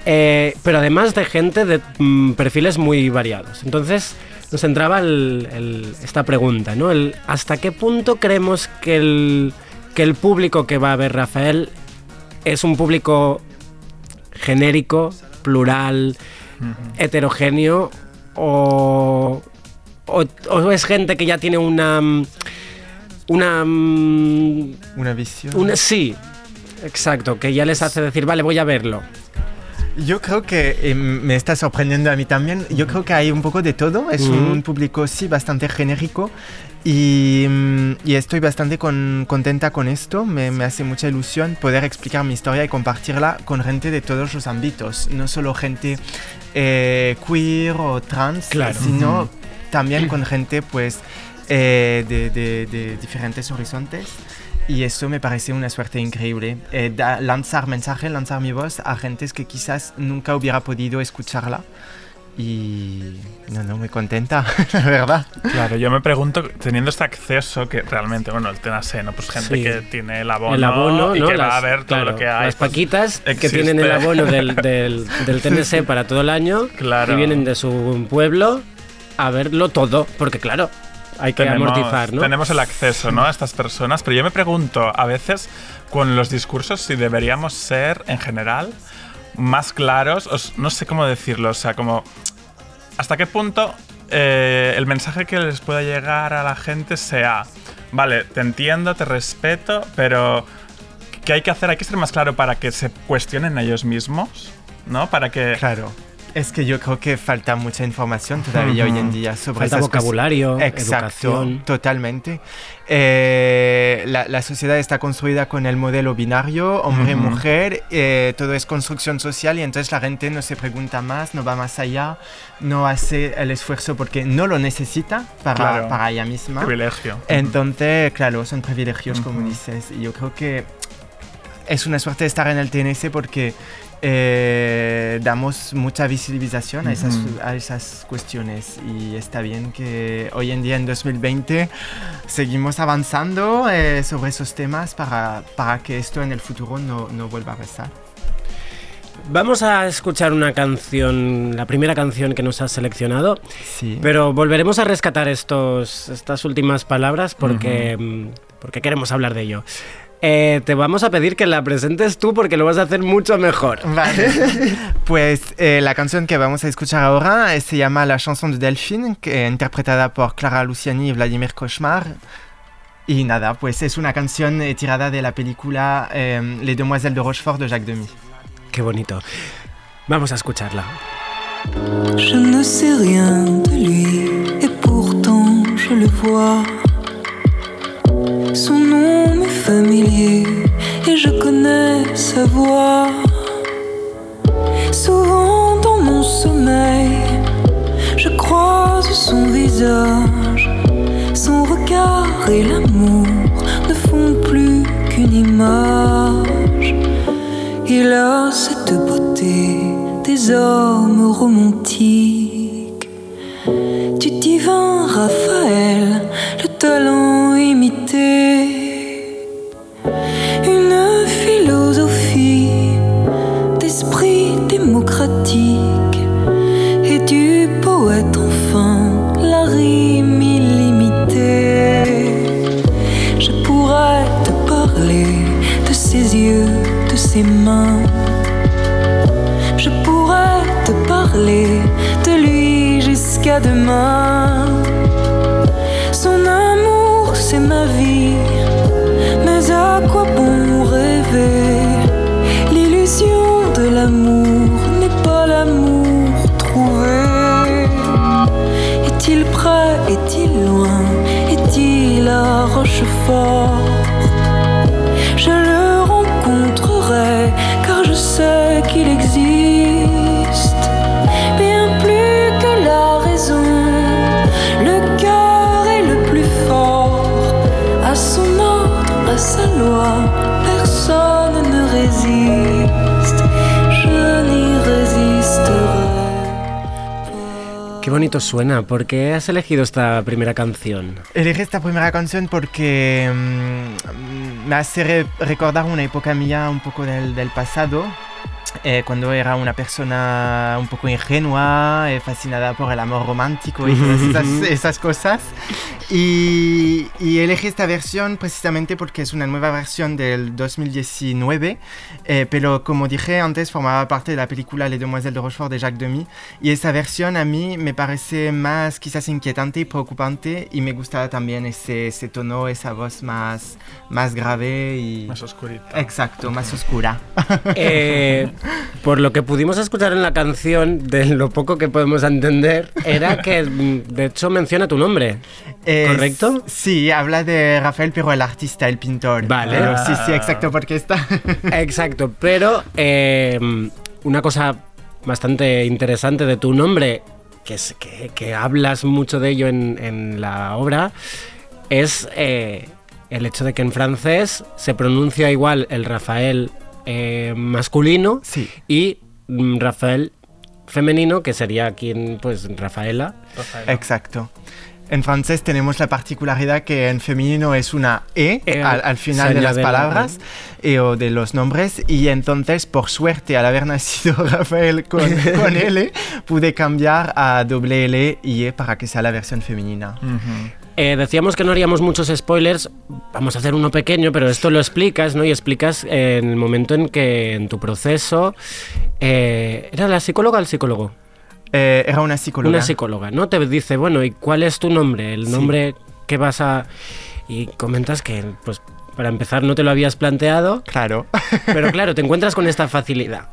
Speaker 2: Eh, pero además de gente de mm, perfiles muy variados. Entonces nos entraba el- el- esta pregunta, ¿no? El, ¿Hasta qué punto creemos que el, que el público que va a ver Rafael es un público genérico, plural, heterogéneo o, o, o es gente que ya tiene una... mm, Una... mm,
Speaker 10: Una visión.
Speaker 2: una sí, exacto, que ya les hace decir, vale, voy a verlo.
Speaker 10: Yo creo que eh, me está sorprendiendo a mí también. Yo creo que hay un poco de todo. Es un público, sí, bastante genérico. Y, mm, y estoy bastante con- contenta con esto. Me, me hace mucha ilusión poder explicar mi historia y compartirla con gente de todos los ámbitos. No solo gente eh, queer o trans,
Speaker 2: Claro.
Speaker 10: sino
Speaker 3: Ujú.
Speaker 10: también con gente pues, eh, de, de- de diferentes horizontes. Y eso me parece una suerte increíble. Eh, da- lanzar mensaje, lanzar mi voz a gentes que quizás nunca hubiera podido escucharla. Y no, no, muy contenta, [laughs] la verdad.
Speaker 3: Claro, yo me pregunto, teniendo este acceso, que realmente, bueno, el TNAC, ¿no? Pues gente
Speaker 2: Sí.
Speaker 3: que tiene el abono,
Speaker 2: el abono,
Speaker 3: y
Speaker 2: ¿no?
Speaker 3: que va
Speaker 2: Las-
Speaker 3: a ver todo
Speaker 2: claro,
Speaker 3: lo que hay.
Speaker 2: Las
Speaker 3: pues,
Speaker 2: paquitas que tienen el abono del, [laughs] del, del TNS para todo el año
Speaker 3: Claro.
Speaker 2: y vienen de su pueblo a verlo todo, porque claro, hay que
Speaker 3: tenemos,
Speaker 2: amortizar, ¿no?
Speaker 3: tenemos el acceso ¿no? a estas personas, pero yo me pregunto a veces con los discursos si deberíamos ser en general más claros, no sé cómo decirlo, o sea, como hasta qué punto eh, el mensaje que les pueda llegar a la gente sea, vale, te entiendo, te respeto, pero ¿qué hay que hacer? Hay que ser más claro para que se cuestionen ellos mismos, ¿no? Para que...
Speaker 10: Claro. Es que yo creo que falta mucha información todavía hoy en día sobre
Speaker 2: Falta
Speaker 10: esas
Speaker 2: vocabulario,
Speaker 10: cosas. Exacto,
Speaker 2: educación.
Speaker 10: totalmente. Eh, la, la sociedad está construida con el modelo binario, hombre-mujer, eh, todo es construcción social y entonces la gente no se pregunta más, no va más allá, no hace el esfuerzo porque no lo necesita para,
Speaker 3: Claro.
Speaker 10: para ella misma.
Speaker 3: Privilegio.
Speaker 10: Entonces, claro, son privilegios, como dices. Y yo creo que es una suerte estar en el TNS porque eh, damos mucha visibilización a, esas, a esas cuestiones. Y está bien que hoy en día, en 2020, seguimos avanzando eh, sobre esos temas para, para que esto en el futuro no, no vuelva a pasar.
Speaker 2: Vamos a escuchar una canción, la primera canción que nos has seleccionado,
Speaker 10: Sí.
Speaker 2: pero volveremos a rescatar estos, estas últimas palabras porque, mm, porque queremos hablar de ello. Eh, te vamos a pedir que la presentes tú porque lo vas a hacer mucho mejor.
Speaker 10: Vale. [laughs] Pues eh, la canción que vamos a escuchar ahora eh, se llama La chanson de Delphine, que, interpretada por Clara Luciani y Vladimir Cauchemar. Y nada, pues es una canción eh, tirada de la película eh, Les Demoiselles de Rochefort de Jacques Demy.
Speaker 2: Qué bonito. Vamos a escucharla.
Speaker 11: Je ne sais rien de lui et pourtant je le vois. Son familier et je connais sa voix. Souvent dans mon sommeil, je croise son visage. Son regard et l'amour ne font plus qu'une image. Il a cette beauté des hommes romantiques, du divin Raphaël, le talent imité, et du poète enfin la rime illimitée? Je pourrais te parler de ses yeux, de ses mains. Je pourrais te parler de lui jusqu'à demain. 后是否？
Speaker 2: Qué bonito suena. ¿Por qué has elegido esta primera canción?
Speaker 10: Elegí esta primera canción porque mm, me hace re- recordar una época mía un poco del pasado, eh, cuando era una persona un poco ingenua, eh, fascinada por el amor romántico y todas [laughs] esas, esas cosas. Y, y elegí esta versión precisamente porque es una nueva versión del 2019, eh, pero como dije antes, formaba parte de la película Les Demoiselles de Rochefort de Jacques Demy. Y esa versión a mí me parece más quizás inquietante y preocupante y me gusta también ese, ese tono, esa voz más, más grave y...
Speaker 3: Más oscurita.
Speaker 10: Exacto, más oscura.
Speaker 2: Eh, [laughs] por lo que pudimos escuchar en la canción, de lo poco que podemos entender, era que de hecho menciona tu nombre. ¿Correcto?
Speaker 10: Sí, habla de Rafael, pero el artista, el pintor.
Speaker 2: Vale.
Speaker 10: Pero sí, sí, exacto, porque está... [laughs]
Speaker 2: Exacto, pero eh, una cosa bastante interesante de tu nombre, que, es, que, que hablas mucho de ello en, en la obra, es eh, el hecho de que en francés se pronuncia igual el Rafael eh, masculino
Speaker 10: Sí.
Speaker 2: y mm, Rafael femenino, que sería quien, pues, Rafaela.
Speaker 3: Rafaela.
Speaker 10: Exacto. En francés tenemos la particularidad que en femenino es una E
Speaker 2: E,
Speaker 10: al, final de las
Speaker 2: la-
Speaker 10: palabras e o de los nombres y entonces por suerte al haber nacido [laughs] Rafael con, con [laughs] L pude cambiar a doble L y E para que sea la versión femenina.
Speaker 2: Eh, decíamos que no haríamos muchos spoilers, vamos a hacer uno pequeño, pero esto lo explicas, ¿no? Y explicas eh, en el momento en que en tu proceso... eh, ¿Era la psicóloga o el psicólogo?
Speaker 10: Eh, era una psicóloga.
Speaker 2: Una psicóloga, ¿no? Te dice, bueno, ¿y cuál es tu nombre? El
Speaker 10: Sí.
Speaker 2: nombre que vas a... Y comentas que, pues, para empezar no te lo habías planteado,
Speaker 10: Claro.
Speaker 2: pero [laughs] claro, te encuentras con esta facilidad.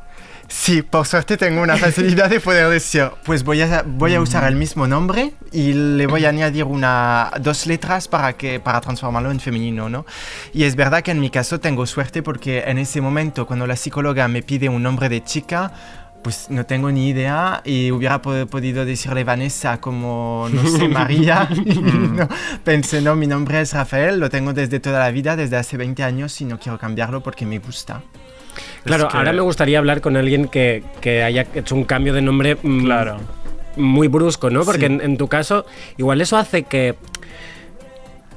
Speaker 10: Sí, por suerte tengo una facilidad de poder decir, pues voy a, voy a usar el mismo nombre y le voy a añadir una, dos letras para, que, para transformarlo en femenino, ¿no? Y es verdad que en mi caso tengo suerte porque en ese momento cuando la psicóloga me pide un nombre de chica, pues no tengo ni idea y hubiera po- podido decirle Vanessa como, no sé, [laughs] María. Y [laughs] no, pensé, no, mi nombre es Rafael, lo tengo desde toda la vida, desde hace 20 años y no quiero cambiarlo porque me gusta.
Speaker 2: Claro,
Speaker 3: que-
Speaker 2: ahora me gustaría hablar con alguien que, que haya hecho un cambio de nombre mm,
Speaker 3: Claro.
Speaker 2: muy brusco, ¿no? Porque
Speaker 10: Sí.
Speaker 2: en, en tu caso, igual eso hace que...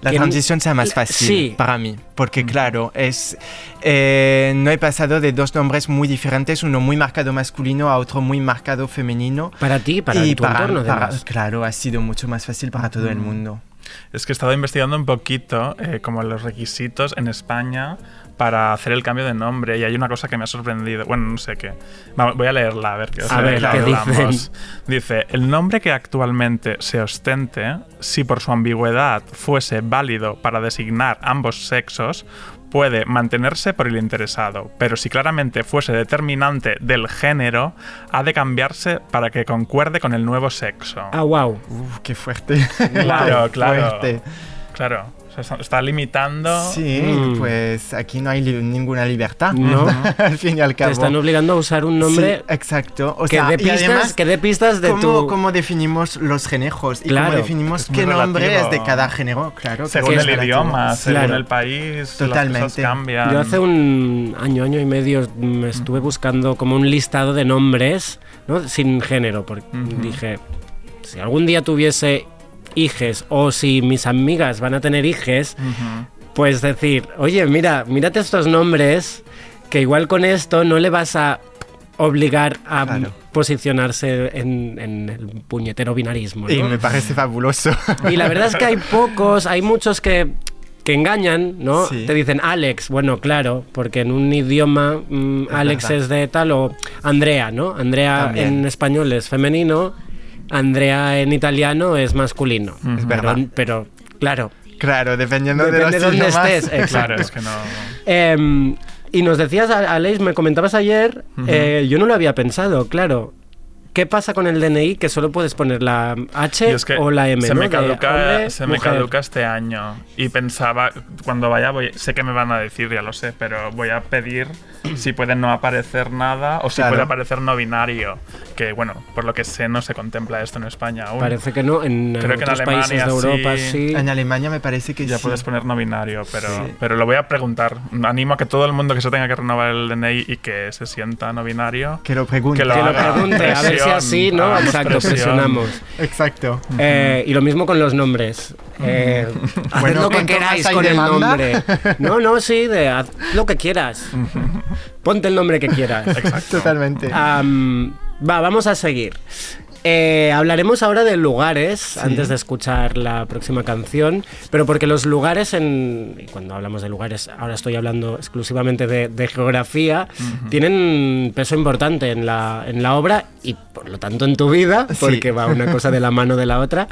Speaker 10: La transición sea más fácil
Speaker 2: Sí.
Speaker 10: para mí, porque claro, es, eh, no he pasado de dos nombres muy diferentes, uno muy marcado masculino a otro muy marcado femenino.
Speaker 2: Para ti, para
Speaker 10: y
Speaker 2: tu
Speaker 10: para,
Speaker 2: entorno,
Speaker 10: para- claro, ha sido mucho más fácil para todo el mundo.
Speaker 3: Es que he estado investigando un poquito eh, como los requisitos en España para hacer el cambio de nombre y hay una cosa que me ha sorprendido. Bueno, no sé qué. Voy a leerla a ver qué
Speaker 2: A ver, ¿qué dicen?
Speaker 3: Dice, el nombre que actualmente se ostente, si por su ambigüedad fuese válido para designar ambos sexos, puede mantenerse por el interesado, pero si claramente fuese determinante del género, ha de cambiarse para que concuerde con el nuevo sexo.
Speaker 2: Ah, wow.
Speaker 10: Uf, qué fuerte.
Speaker 3: Claro, [laughs] claro.
Speaker 10: Fuerte.
Speaker 3: Claro, está- limitando.
Speaker 10: Sí,
Speaker 2: Mm.
Speaker 10: pues aquí no hay li- ninguna libertad.
Speaker 2: No. [laughs]
Speaker 10: al fin y al cabo.
Speaker 2: Te están obligando a usar un nombre
Speaker 10: Sí, exacto. O
Speaker 2: que
Speaker 10: sea,
Speaker 2: dé
Speaker 10: y
Speaker 2: pistas,
Speaker 10: además,
Speaker 2: que dé pistas de
Speaker 10: ¿Cómo,
Speaker 2: tu...
Speaker 10: cómo definimos los géneros y
Speaker 2: Claro,
Speaker 10: cómo definimos qué nombre es de cada género? Claro,
Speaker 3: Según el
Speaker 10: relativo.
Speaker 3: idioma, según
Speaker 2: Claro.
Speaker 3: el país, las
Speaker 10: Totalmente.
Speaker 3: cosas cambian.
Speaker 2: Yo hace un año, año y medio me estuve buscando como un listado de nombres, ¿no? Sin género, porque dije, si algún día tuviese hijes o si mis amigas van a tener hijes, pues decir, oye, mira, mírate estos nombres, que igual con esto no le vas a obligar a
Speaker 10: Claro.
Speaker 2: posicionarse en, en el puñetero binarismo.
Speaker 10: Y me parece fabuloso.
Speaker 2: Y la verdad es que hay pocos, hay muchos que, que engañan, ¿no?
Speaker 10: Sí.
Speaker 2: Te dicen Alex, bueno, claro, porque en un idioma mm,
Speaker 10: Es
Speaker 2: Alex
Speaker 10: verdad.
Speaker 2: es de tal o Andrea, ¿no? Andrea
Speaker 10: También.
Speaker 2: en español es femenino, Andrea en italiano es masculino.
Speaker 10: Es
Speaker 2: Pero,
Speaker 10: verdad.
Speaker 2: pero, claro,
Speaker 10: Claro, dependiendo de los
Speaker 2: de dónde estés, exacto.
Speaker 3: Claro, es que no.
Speaker 2: Em, y nos decías, Aleix, me comentabas ayer, eh, yo no lo había pensado, claro. ¿Qué pasa con el DNI que solo puedes poner la H
Speaker 3: es que
Speaker 2: o la M?
Speaker 3: se,
Speaker 2: ¿no?
Speaker 3: me caduca,
Speaker 2: hombre,
Speaker 3: se me caduca este año. Y pensaba, cuando vaya, voy, sé que me van a decir, ya lo sé, pero voy a pedir [clears throat] si puede no aparecer nada o si
Speaker 10: Claro.
Speaker 3: puede aparecer no binario. Que bueno, por lo que sé, no se contempla esto en España aún.
Speaker 2: Parece que no, en
Speaker 3: Creo que en
Speaker 2: otros países de
Speaker 3: Alemania
Speaker 2: Europa
Speaker 3: sí.
Speaker 2: sí.
Speaker 10: En Alemania me parece que
Speaker 3: Ya
Speaker 10: sí.
Speaker 3: puedes poner no binario, pero,
Speaker 10: Sí.
Speaker 3: pero lo voy a preguntar. Animo a que todo el mundo que se tenga que renovar el DNI y que se sienta no binario,
Speaker 10: Que lo pregunte.
Speaker 3: que lo,
Speaker 2: Que lo pregunte, a ver así, ¿no?
Speaker 3: hagamos
Speaker 2: Exacto, presionamos.
Speaker 10: Exacto.
Speaker 2: Eh, y lo mismo con los nombres. Eh, haced lo que
Speaker 10: ¿cuánto
Speaker 2: queráis con el
Speaker 10: demanda?
Speaker 2: nombre. [laughs] No, no, sí, de haz lo que quieras. Ponte el nombre que quieras.
Speaker 10: Totalmente.
Speaker 2: Am, va, vamos a seguir. Eh, hablaremos ahora de lugares antes de escuchar la próxima canción, pero porque los lugares, en, y cuando hablamos de lugares, ahora estoy hablando exclusivamente de, de geografía, tienen peso importante en la, en la obra y por lo tanto en tu vida,
Speaker 10: Sí.
Speaker 2: porque va una cosa de la mano de la otra.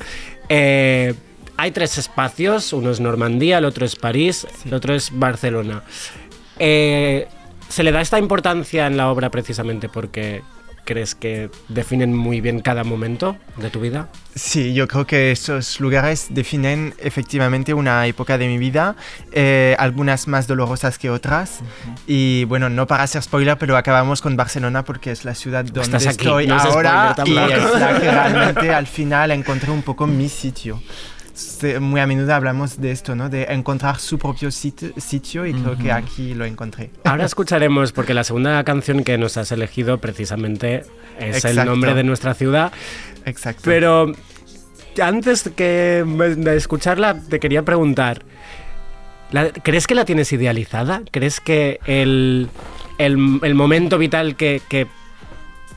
Speaker 2: Eh, hay tres espacios, uno es Normandía, el otro es París, el otro es Barcelona. Eh, ¿Se le da esta importancia en la obra precisamente porque crees que definen muy bien cada momento de tu vida?
Speaker 10: Sí, yo creo que esos lugares definen efectivamente una época de mi vida, eh, algunas más dolorosas que otras. Y bueno, no para hacer spoiler, pero acabamos con Barcelona porque es la ciudad donde estoy
Speaker 2: no es
Speaker 10: ahora y
Speaker 2: spoiler tampoco.
Speaker 10: es la que [laughs] realmente al final encontré un poco mi sitio. Muy a menudo hablamos de esto, ¿no? De encontrar su propio sit- sitio y creo que aquí lo encontré.
Speaker 2: Ahora [laughs] escucharemos, porque la segunda canción que nos has elegido precisamente es el nombre de nuestra ciudad.
Speaker 10: Exacto.
Speaker 2: Pero antes que de escucharla, te quería preguntar, ¿la- ¿crees que la tienes idealizada? ¿Crees que el, el- el momento vital que, que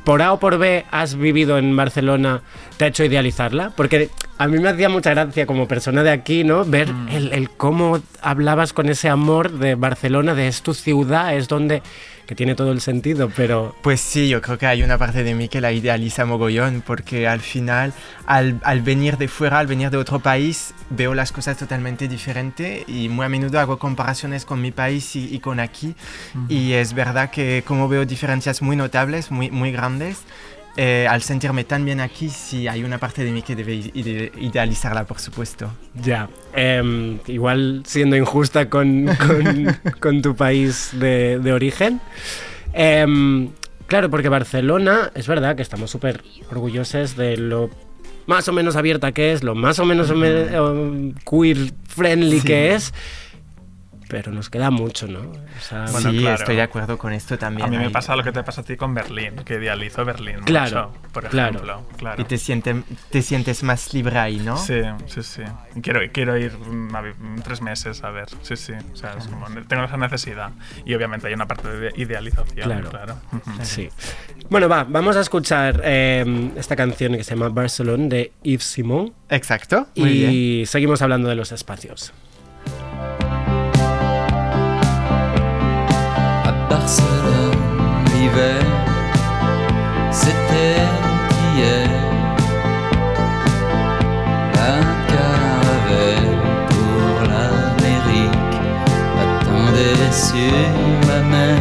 Speaker 2: por A o por B has vivido en Barcelona te ha hecho idealizarla? Porque a mí me hacía mucha gracia como persona de aquí, ¿no? Ver
Speaker 3: Mm.
Speaker 2: el, el cómo hablabas con ese amor de Barcelona, de es tu ciudad, es donde... que tiene todo el sentido, pero...
Speaker 10: Pues sí, yo creo que hay una parte de mí que la idealiza mogollón, porque al final, al, al venir de fuera, al venir de otro país, veo las cosas totalmente diferentes y muy a menudo hago comparaciones con mi país y, y con aquí. Y es verdad que como veo diferencias muy notables, muy, muy grandes, eh, al sentirme tan bien aquí, sí hay una parte de mí que debe ide- idealizarla, por supuesto.
Speaker 2: Ya, em, igual siendo injusta con, [laughs] con- con tu país de, de origen. Em, claro, porque Barcelona, es verdad que estamos súper orgullosos de lo más o menos abierta que es, lo más o menos me- queer friendly
Speaker 10: Sí.
Speaker 2: que es, pero nos queda mucho, ¿no? O sea,
Speaker 3: Bueno,
Speaker 10: sí,
Speaker 3: claro.
Speaker 10: estoy de acuerdo con esto también.
Speaker 3: A mí me
Speaker 10: Hay-
Speaker 3: pasa lo que te pasa a ti con Berlín, que idealizo Berlín
Speaker 2: Claro,
Speaker 3: mucho, por
Speaker 2: claro.
Speaker 3: ejemplo. Claro.
Speaker 10: Y te, siente- te sientes más libre ahí, ¿no?
Speaker 3: Sí, sí, sí. Quiero, quiero ir mm, a mm, tres meses a ver, sí, sí. O sea, es como, tengo esa necesidad. Y obviamente hay una parte de idealización,
Speaker 2: Claro.
Speaker 3: claro. [laughs]
Speaker 2: Sí. [laughs] Bueno, va, vamos a escuchar em, esta canción que se llama Barcelona de Yves Simon.
Speaker 10: Exacto. Muy bien.
Speaker 2: Y seguimos hablando de los espacios.
Speaker 12: Barcelone l'hiver, c'était hier. La caravelle pour l'Amérique attendait sur la mer.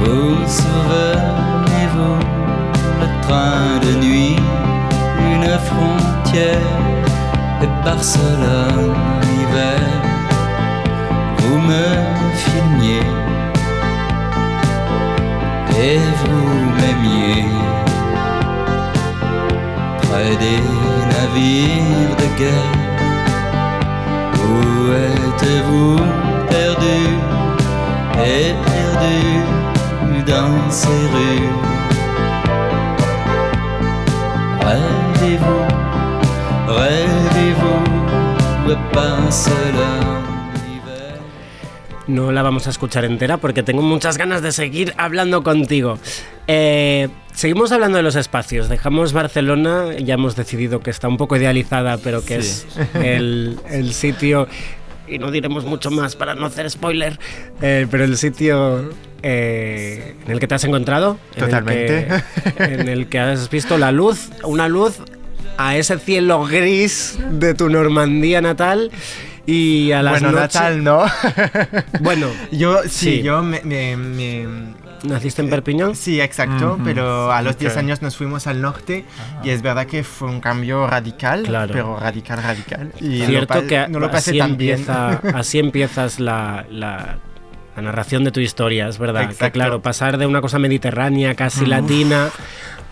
Speaker 12: Vous souvenez-vous le train de nuit, une frontière et Barcelone vous me filmiez et vous m'aimiez près des navires de guerre. Où êtes-vous perdu? Et perdu dans ces rues? Rêvez-vous, rêvez-vous à Barcelone?
Speaker 2: No la vamos a escuchar entera porque tengo muchas ganas de seguir hablando contigo. Eh, seguimos hablando de los espacios. Dejamos Barcelona, ya hemos decidido que está un poco idealizada, pero que
Speaker 10: Sí.
Speaker 2: es [laughs] el, el sitio, y no diremos mucho más para no hacer spoiler, eh, pero el sitio eh, en el que te has encontrado. en el
Speaker 10: Totalmente.
Speaker 2: que- [laughs] En el que has visto la luz, una luz a ese cielo gris de tu Normandía natal. Y a las
Speaker 10: bueno,
Speaker 2: noches-
Speaker 10: Natal no. [laughs]
Speaker 2: Bueno,
Speaker 10: yo sí,
Speaker 2: sí.
Speaker 10: yo me, me- me-
Speaker 2: ¿Naciste en Perpiñón?
Speaker 10: Sí, exacto, pero a los 10
Speaker 2: ok.
Speaker 10: años nos fuimos al norte y es verdad que fue un cambio radical,
Speaker 2: Claro.
Speaker 10: pero radical, radical. Y
Speaker 2: Cierto
Speaker 10: pa-
Speaker 2: que
Speaker 10: no lo pasé
Speaker 2: así,
Speaker 10: tan bien. [laughs]
Speaker 2: así empiezas la, la- la narración de tu historia, es verdad. Que claro, pasar de una cosa mediterránea, casi latina,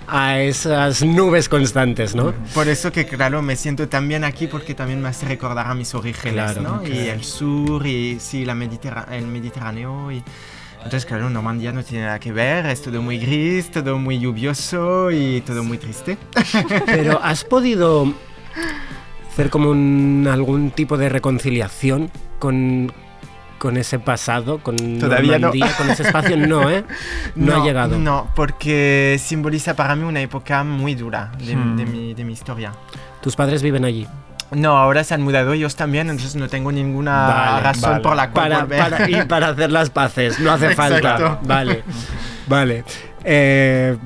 Speaker 2: a esas nubes constantes, ¿no?
Speaker 10: Por eso que, claro, me siento tan bien aquí porque también me hace recordar a mis orígenes,
Speaker 2: Claro,
Speaker 10: ¿no? Y
Speaker 2: claro.
Speaker 10: el sur y sí, la Mediterra- el Mediterráneo. Y... Entonces, claro, Normandía no tiene nada que ver, es todo muy gris, todo muy lluvioso y todo muy triste. [laughs]
Speaker 2: Pero ¿has podido hacer como un- algún tipo de reconciliación con, con ese pasado, con
Speaker 10: Todavía no.
Speaker 2: Normandía, con ese espacio? No, ¿eh? [laughs] No, ha llegado.
Speaker 10: No, porque simboliza para mí una época muy dura de,
Speaker 2: Hmm.
Speaker 10: de mi, de mi historia.
Speaker 2: Tus padres viven allí.
Speaker 10: No, ahora se han mudado ellos también, entonces no tengo ninguna
Speaker 2: Vale,
Speaker 10: razón
Speaker 2: vale.
Speaker 10: por la cual
Speaker 2: para,
Speaker 10: volver.
Speaker 2: para- y [laughs] para hacer las paces, no hace falta. Vale, vale. Eh,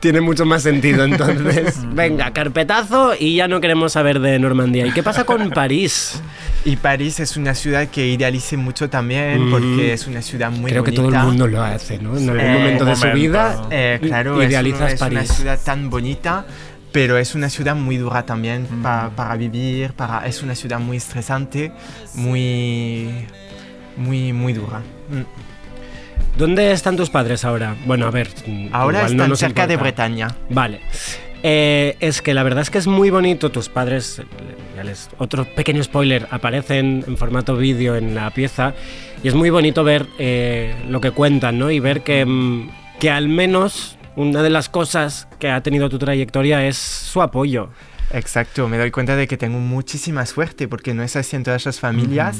Speaker 2: tiene mucho más sentido entonces. [laughs] Venga, carpetazo y ya no queremos saber de Normandía. ¿Y qué pasa con París?
Speaker 10: Y París es una ciudad que idealice mucho también
Speaker 2: Mm.
Speaker 10: porque es una ciudad muy
Speaker 2: Creo que
Speaker 10: bonita.
Speaker 2: todo el mundo lo hace, ¿no? En algún momento de su vida
Speaker 10: Eh, claro, es,
Speaker 2: idealizas
Speaker 10: es
Speaker 2: París.
Speaker 10: una ciudad tan bonita, pero es una ciudad muy dura también
Speaker 2: Mm.
Speaker 10: pa- para vivir, para, es una ciudad muy estresante, muy, muy, muy dura. Mm.
Speaker 2: ¿Dónde están tus padres ahora? Bueno, a ver.
Speaker 10: Ahora
Speaker 2: no
Speaker 10: están
Speaker 2: nos
Speaker 10: cerca de
Speaker 2: importa.
Speaker 10: Bretaña.
Speaker 2: Vale. Eh, es que la verdad es que es muy bonito. Tus padres, eh, ya les- otro pequeño spoiler, aparecen en formato vídeo en la pieza. Y es muy bonito ver eh, lo que cuentan, ¿no? Y ver que, mm, que al menos una de las cosas que ha tenido tu trayectoria es su apoyo.
Speaker 10: Exacto, me doy cuenta de que tengo muchísima suerte porque no es así en todas las familias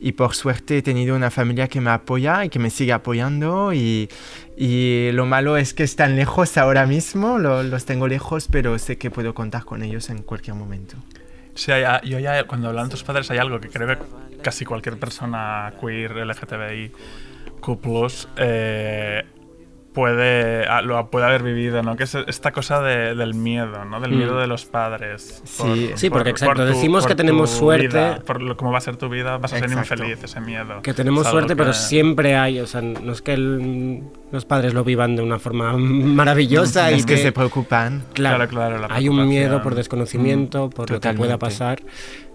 Speaker 10: y por suerte he tenido una familia que me apoya y que me sigue apoyando y, y lo malo es que están lejos ahora mismo, lo- los tengo lejos, pero sé que puedo contar con ellos en cualquier momento.
Speaker 3: Sí, hay- yo ya, cuando hablan tus padres hay algo que creo que casi cualquier persona queer, LGTBI, Q+, eh, puede, ah, lo puede haber vivido, ¿no? Que es esta cosa de- del miedo, ¿no? Del
Speaker 2: Mm.
Speaker 3: miedo de los padres.
Speaker 2: Sí. Sí, porque exacto, decimos que tenemos
Speaker 3: tu
Speaker 2: suerte.
Speaker 3: vida, por lo, cómo va a ser tu vida, vas a ser
Speaker 2: Exacto.
Speaker 3: infeliz, ese miedo.
Speaker 2: Que tenemos suerte, pero
Speaker 3: que-
Speaker 2: siempre hay, o sea, no es que el- los padres lo vivan de una forma [laughs] maravillosa y
Speaker 10: Es que se preocupan.
Speaker 2: Claro,
Speaker 3: Claro, claro, la
Speaker 2: hay un miedo por desconocimiento, por lo que pueda
Speaker 10: Totalmente.
Speaker 2: pasar.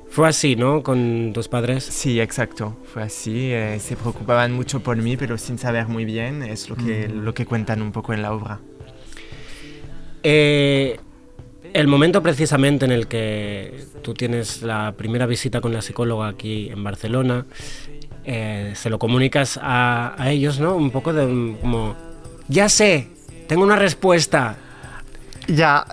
Speaker 2: Fue así, ¿no? Con tus padres.
Speaker 10: Sí, exacto. Fue así. eh, se preocupaban mucho por mí, pero sin saber muy bien. Es lo que, lo que cuentan un poco en la obra.
Speaker 2: Eh, el momento precisamente en el que tú tienes la primera visita con la psicóloga aquí en Barcelona, eh, se lo comunicas a, a ellos, ¿no? Un poco de como, ya sé, tengo una respuesta.
Speaker 10: Ya.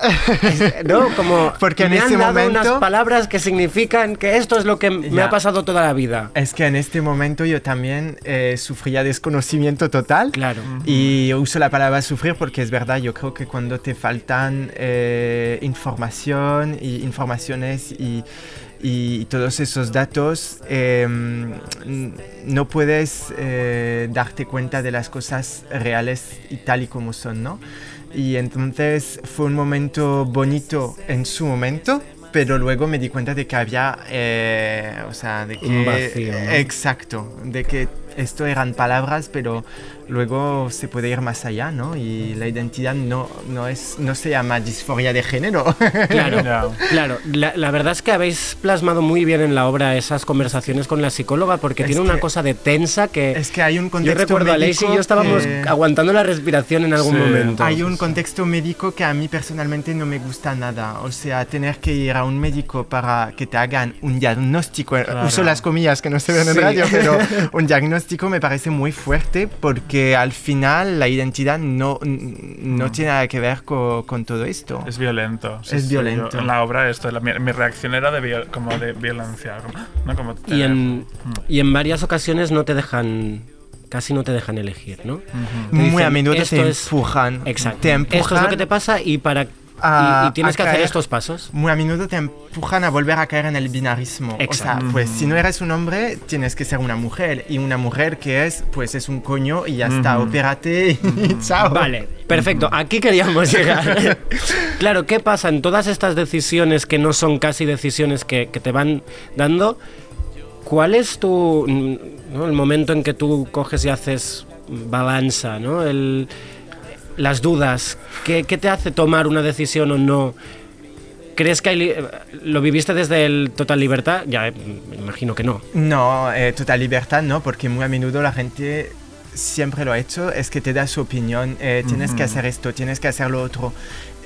Speaker 2: ¿No? Como [laughs]
Speaker 10: Porque en
Speaker 2: me
Speaker 10: ese
Speaker 2: han dado
Speaker 10: momento-
Speaker 2: unas palabras que significan que esto es lo que me
Speaker 10: Ya.
Speaker 2: ha pasado toda la vida.
Speaker 10: Es que en este momento yo también eh, sufría desconocimiento total.
Speaker 2: Claro.
Speaker 10: Y uso la palabra sufrir porque es verdad, yo creo que cuando te faltan eh, información y informaciones y, y todos esos datos, eh, no puedes eh, darte cuenta de las cosas reales y tal y como son, ¿no? Y entonces fue un momento bonito en su momento, pero luego me di cuenta de que había, eh, o sea, de que...
Speaker 2: Un vacío, ¿no?
Speaker 10: Exacto, de que esto eran palabras, pero luego se puede ir más allá, ¿no? Y la identidad no, no, es, no se llama disforia de género.
Speaker 2: Claro, [laughs] claro. La, la verdad es que habéis plasmado muy bien en la obra esas conversaciones con la psicóloga porque
Speaker 10: Es
Speaker 2: tiene una
Speaker 10: que-
Speaker 2: cosa de tensa que...
Speaker 10: Es que hay un
Speaker 2: Yo
Speaker 10: contexto
Speaker 2: recuerdo a Lacey y
Speaker 10: médico
Speaker 2: yo estábamos
Speaker 10: que-
Speaker 2: aguantando la respiración en algún
Speaker 10: Sí.
Speaker 2: momento.
Speaker 10: Hay un contexto médico que a mí personalmente no me gusta nada. O sea, tener que ir a un médico para que te hagan un diagnóstico,
Speaker 3: Claro.
Speaker 10: uso las comillas que no se ven en
Speaker 2: Sí.
Speaker 10: radio, pero [laughs] un diagnóstico me parece muy fuerte porque al final la identidad no, no tiene nada que ver co- con, todo esto.
Speaker 3: Es violento. sí,
Speaker 10: Es
Speaker 3: sí,
Speaker 10: violento.
Speaker 3: yo en la obra esto, la- mi, mi reacción era de viol- como de violencia. Como, ¿no? como
Speaker 2: Y en,
Speaker 3: Mm.
Speaker 2: y en varias ocasiones no te dejan... Casi no te dejan elegir, ¿no? Te
Speaker 10: Muy
Speaker 2: dicen,
Speaker 10: a menudo te
Speaker 2: "Esto es-
Speaker 10: empujan.
Speaker 2: Exacto.
Speaker 10: Te
Speaker 2: Esto es lo
Speaker 10: empujan
Speaker 2: que te pasa y para... y-
Speaker 10: a-
Speaker 2: y, tienes
Speaker 10: a
Speaker 2: que hacer estos pasos.
Speaker 10: Muy a menudo te empujan a volver a caer en el binarismo.
Speaker 2: Exacto.
Speaker 10: O sea, pues si no eres un hombre, tienes que ser una mujer. Y una mujer que es, pues es un coño y ya está,
Speaker 2: Ujú.
Speaker 10: opérate y [laughs] chao.
Speaker 2: Vale, perfecto. Aquí queríamos llegar. [laughs] claro, ¿qué pasa en todas estas decisiones que no son casi decisiones que, que te van dando? ¿Cuál es tu mm, no, el momento en que tú coges y haces balanza, ¿no? El, las dudas. ¿Qué, qué te hace tomar una decisión o no? ¿Crees que hay lo viviste desde el total libertad? Ya, eh, me imagino que no.
Speaker 10: No, eh, total libertad no, porque muy a menudo la gente siempre lo ha hecho, es que te da su opinión, eh, tienes que
Speaker 3: Ujú.
Speaker 10: hacer esto, tienes que hacer lo otro.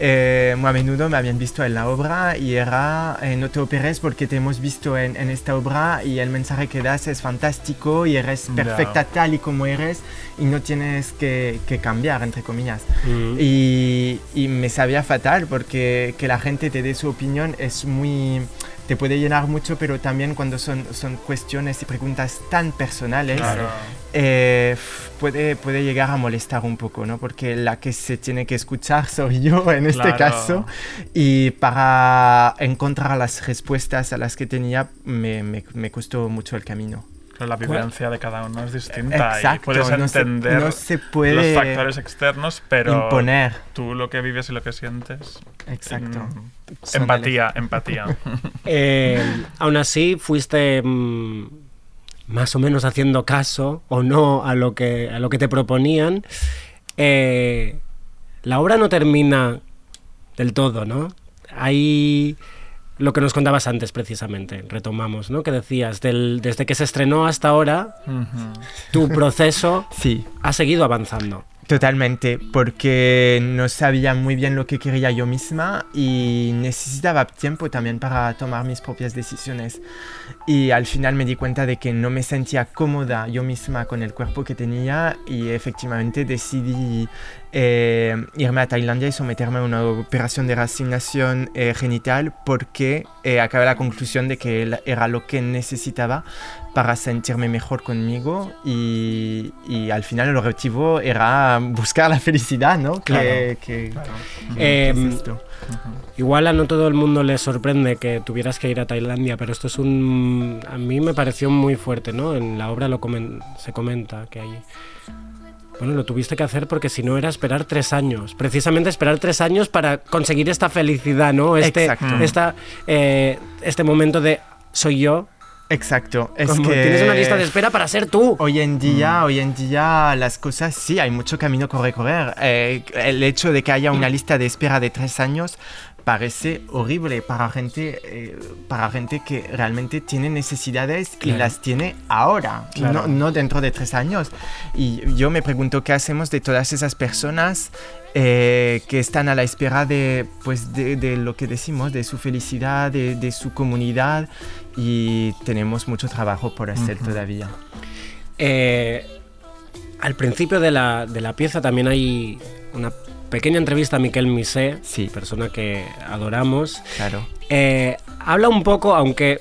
Speaker 10: Eh, a menudo me habían visto en la obra y era, eh, no te operes porque te hemos visto en, en esta obra y el mensaje que das es fantástico y eres perfecta tal y como eres y no tienes que, que cambiar, entre comillas.
Speaker 2: Mm.
Speaker 10: Y, y me sabía fatal porque que la gente te dé su opinión es muy... te puede llenar mucho, pero también cuando son, son cuestiones y preguntas tan personales,
Speaker 3: Claro.
Speaker 10: eh, puede, puede llegar a molestar un poco, ¿no? Porque la que se tiene que escuchar [laughs] soy yo en este
Speaker 3: Claro.
Speaker 10: caso y para encontrar las respuestas a las que tenía me, me, me costó mucho el camino.
Speaker 3: Pero la vivencia de cada uno es distinta
Speaker 10: Exacto,
Speaker 3: y puedes
Speaker 10: no se-
Speaker 3: entender
Speaker 10: no se puede
Speaker 3: los factores externos, pero
Speaker 10: imponer.
Speaker 3: tú lo que vives y lo que sientes.
Speaker 10: Exacto.
Speaker 3: mm, empatía, empatía. [laughs]
Speaker 2: Eh, aún así, fuiste mm, más o menos haciendo caso o no a lo que, a lo que te proponían. Eh, la obra no termina del todo, ¿no? Hay lo que nos contabas antes, precisamente, retomamos, ¿no? Que decías, del- desde que se estrenó hasta ahora, tu proceso [laughs]
Speaker 10: Sí.
Speaker 2: ha seguido avanzando.
Speaker 10: Totalmente, porque no sabía muy bien lo que quería yo misma y necesitaba tiempo también para tomar mis propias decisiones. Y al final me di cuenta de que no me sentía cómoda yo misma con el cuerpo que tenía y efectivamente decidí eh, irme a Tailandia y someterme a una operación de reasignación eh, genital porque eh, acabé la conclusión de que era lo que necesitaba para sentirme mejor conmigo y, y al final el objetivo era buscar la felicidad, ¿no?
Speaker 2: Claro,
Speaker 10: Que- que-
Speaker 3: claro.
Speaker 10: que
Speaker 2: Eh,
Speaker 10: es esto.
Speaker 2: Igual a no todo el mundo le sorprende que tuvieras que ir a Tailandia, pero esto es un... A mí me pareció muy fuerte, ¿no? En la obra lo comen- se comenta que hay... Bueno, lo tuviste que hacer porque si no era esperar tres años. Precisamente esperar tres años para conseguir esta felicidad, ¿no? Este,
Speaker 10: Exacto.
Speaker 2: esta, eh, este momento de soy yo.
Speaker 10: Exacto. Es
Speaker 2: Como
Speaker 10: que
Speaker 2: tienes una lista de espera para ser tú.
Speaker 10: Hoy en día, hoy en día las cosas sí, hay mucho camino que recorrer. Eh, el hecho de que haya una lista de espera de tres años parece horrible para gente, eh, para gente que realmente tiene necesidades y
Speaker 2: Claro.
Speaker 10: las tiene ahora,
Speaker 3: Claro.
Speaker 10: no, no dentro de tres años. Y yo me pregunto qué hacemos de todas esas personas eh, que están a la espera de, pues, de, de lo que decimos, de su felicidad, de, de su comunidad y tenemos mucho trabajo por hacer
Speaker 3: Ujú.
Speaker 10: todavía.
Speaker 2: Eh, al principio de la, de la pieza también hay una pequeña entrevista a Miquel Misé,
Speaker 10: Sí.
Speaker 2: persona que adoramos.
Speaker 10: Claro.
Speaker 2: Eh, habla un poco, aunque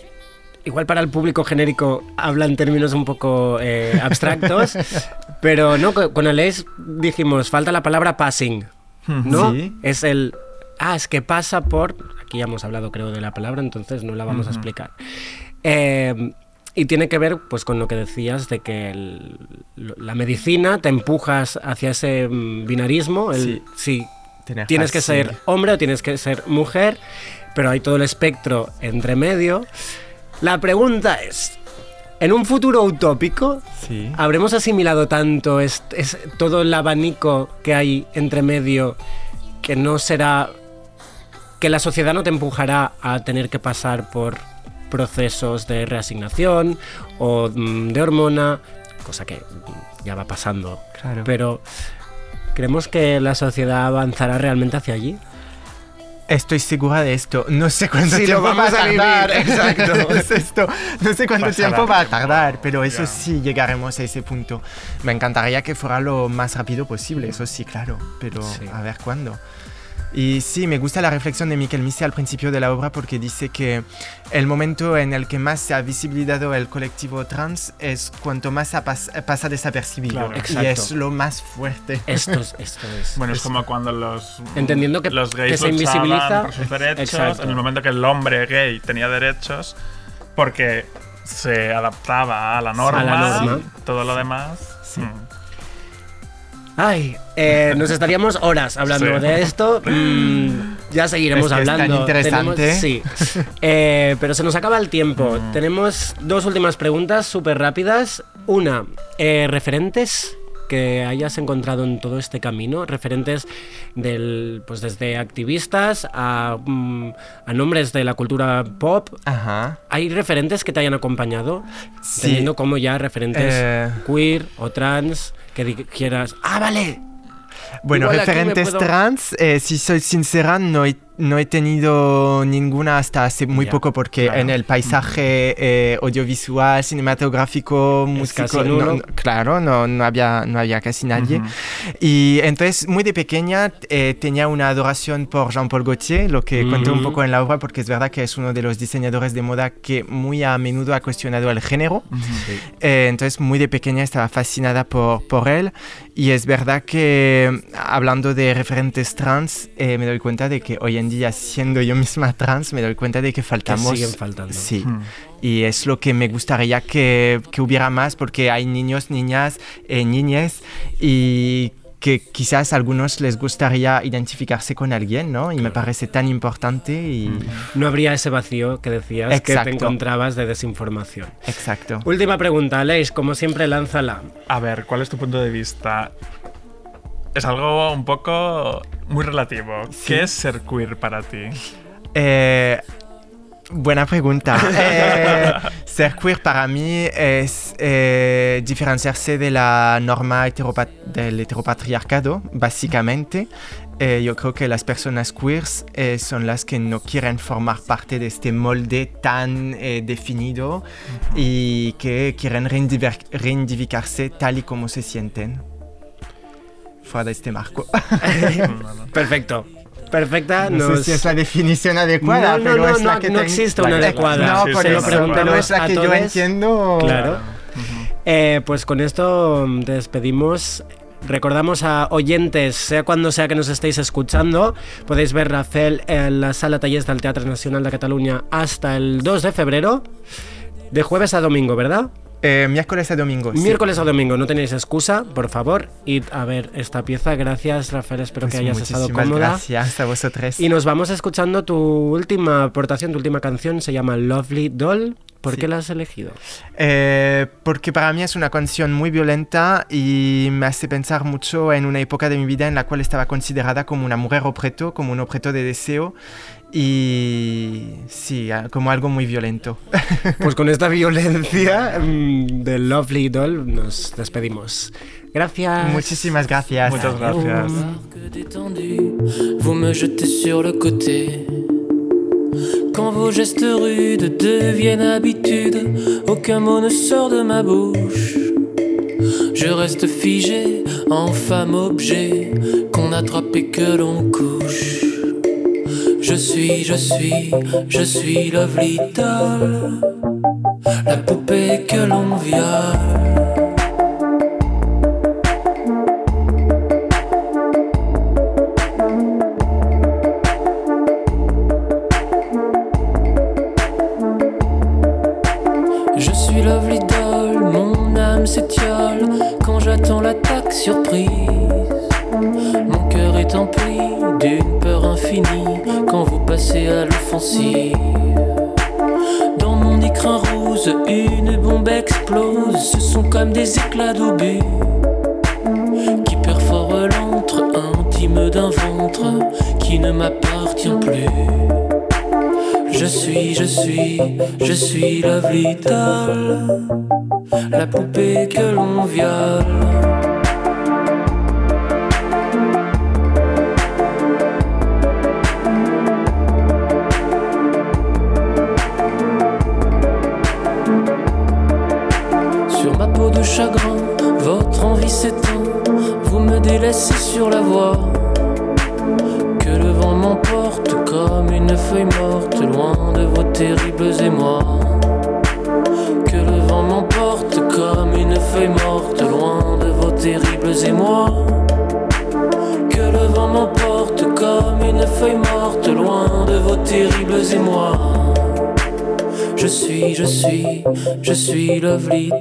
Speaker 2: igual para el público genérico habla en términos un poco eh, abstractos, [laughs] pero no, co- con Aleix dijimos, falta la palabra passing, ¿no?
Speaker 10: Sí.
Speaker 2: Es el... Ah, es que pasa por... Aquí ya hemos hablado creo de la palabra, entonces no la vamos a explicar. Eh, y tiene que ver pues con lo que decías de que el- la medicina te empujas hacia ese mm, binarismo, el
Speaker 10: Sí.
Speaker 2: si tienes que ser hombre o tienes que ser mujer, pero hay todo el espectro entre medio. La pregunta es, en un futuro utópico,
Speaker 10: Sí.
Speaker 2: ¿habremos asimilado tanto es, es- todo el abanico que hay entre medio que no será... que la sociedad no te empujará a tener que pasar por procesos de reasignación o mm, de hormona, cosa que mm, ya va pasando.
Speaker 10: Claro.
Speaker 2: Pero ¿creemos que la sociedad avanzará realmente hacia allí?
Speaker 10: Estoy segura de esto. No sé cuánto
Speaker 2: Sí,
Speaker 10: tiempo va
Speaker 2: vamos
Speaker 10: a
Speaker 2: a
Speaker 10: tardar.
Speaker 2: vivir.
Speaker 10: Exacto. [laughs] es esto. No sé cuánto
Speaker 3: Pasará.
Speaker 10: tiempo va a tardar, pero eso
Speaker 3: Ya.
Speaker 10: sí llegaremos a ese punto. Me encantaría que fuera lo más rápido posible, eso sí, claro. Pero
Speaker 2: Sí.
Speaker 10: a ver cuándo. Y sí, me gusta la reflexión de Miquel Mise al principio de la obra porque dice que el momento en el que más se ha visibilizado el colectivo trans es cuanto más ha pas- pasa desapercibido.
Speaker 3: Claro.
Speaker 10: y es lo más fuerte.
Speaker 2: Esto es... [laughs] Esto es
Speaker 3: Bueno, es como cuando los,
Speaker 2: Entendiendo que-
Speaker 3: los gays
Speaker 2: que se invisibiliza-
Speaker 3: por sus derechos,
Speaker 2: Exacto.
Speaker 3: en el momento que el hombre gay tenía derechos, porque se adaptaba a la norma,
Speaker 2: A la norma.
Speaker 3: todo lo demás.
Speaker 10: Sí.
Speaker 3: mm,
Speaker 2: Ay, eh, nos estaríamos horas hablando
Speaker 3: Sí.
Speaker 2: de esto. Mm, ya seguiremos
Speaker 10: Es que es tan
Speaker 2: hablando.
Speaker 10: interesante.
Speaker 2: Tenemos- sí. Eh, pero se nos acaba el tiempo.
Speaker 3: Mm.
Speaker 2: Tenemos dos últimas preguntas súper rápidas. Una, eh, referentes que hayas encontrado en todo este camino, referentes del, pues desde activistas a, mm, a nombres de la cultura pop.
Speaker 10: Ajá.
Speaker 2: ¿Hay referentes que te hayan acompañado?
Speaker 10: Sí.
Speaker 2: Teniendo como ya referentes
Speaker 10: Eh.
Speaker 2: queer o trans que dijeras, ah, vale,
Speaker 10: Bueno,
Speaker 2: Igual
Speaker 10: referentes
Speaker 2: puedo-
Speaker 10: trans, eh, si soy sincera, no he, no he tenido ninguna hasta hace muy poco porque
Speaker 2: claro.
Speaker 10: en el paisaje eh, audiovisual, cinematográfico, músico, no- claro, no, no, había, no había casi nadie. Y entonces, muy de pequeña, eh, tenía una adoración por Jean-Paul Gaultier, lo que cuento un poco en la obra, porque es verdad que es uno de los diseñadores de moda que muy a menudo ha cuestionado el género. Eh, entonces, muy de pequeña estaba fascinada por, por él. Y es verdad que, hablando de referentes trans, me doy cuenta de que hoy en día, siendo yo misma [laughs] trans, me doy cuenta de que faltamos.
Speaker 2: siguen faltando.
Speaker 10: Sí.
Speaker 3: Mm.
Speaker 10: Y es lo que me gustaría que, que hubiera más, porque hay niños, niñas, eh, niñas, y que quizás a algunos les gustaría identificarse con alguien, ¿no? Y me parece tan importante y...
Speaker 2: no habría ese vacío que decías que te
Speaker 10: Exacto.
Speaker 2: encontrabas de desinformación.
Speaker 10: Exacto.
Speaker 2: Última pregunta, Aleix, como siempre, lánzala.
Speaker 3: A ver, ¿cuál es tu punto de vista? Es algo un poco muy relativo. ¿Qué es ser queer para ti?
Speaker 10: Eh, Buena pregunta. [laughs] Eh, ser queer para mí es eh, diferenciarse de la norma heteropa- del heteropatriarcado, básicamente. Eh, yo creo que las personas queers eh, son las que no quieren formar parte de este molde tan eh, definido y que quieren reivindicar- reivindicarse tal y como se sienten fuera de este marco. [laughs]
Speaker 2: Perfecto. Perfecta.
Speaker 10: No sé si es la definición adecuada,
Speaker 2: No, no,
Speaker 10: pero
Speaker 2: no,
Speaker 10: es la
Speaker 2: no,
Speaker 10: que
Speaker 2: no existe una adecuada.
Speaker 10: No, por eso, pero es la que yo entiendo.
Speaker 2: Claro. Eh, pues con esto mm, te despedimos. Recordamos a oyentes, sea cuando sea que nos estéis escuchando, podéis ver Rafael en la sala talleres del Teatro Nacional de Cataluña hasta el 2 de febrero, de jueves a domingo, ¿verdad?
Speaker 10: Eh, miércoles a domingo. sí.
Speaker 2: Miércoles a domingo, no tenéis excusa, por favor, id a ver esta pieza. Gracias, Rafael, espero
Speaker 10: Pues
Speaker 2: que hayas estado cómoda.
Speaker 10: Gracias a vosotros.
Speaker 2: Y nos vamos escuchando tu última aportación, tu última canción, se llama Lovely Doll. ¿Por
Speaker 10: Sí.
Speaker 2: qué la has elegido?
Speaker 10: Eh, porque para mí es una canción muy violenta y me hace pensar mucho en una época de mi vida en la cual estaba considerada como una mujer objeto, como un objeto de deseo y sí, como algo muy violento. [laughs]
Speaker 2: Pues con esta violencia mm, de Lovely Doll nos despedimos. Gracias.
Speaker 10: Muchísimas gracias.
Speaker 3: Muchas gracias.
Speaker 13: vous me jetez sur le côté. Quand vos gestes rudes deviennent habitude, aucun mot ne sort de ma bouche. Je reste figé en femme objet qu'on attrape et que l'on couche. Je suis, je suis, je suis Lovely Doll, la poupée que l'on viole. Je suis Lovely Doll, la poupée que l'on viole. Je suis Lovely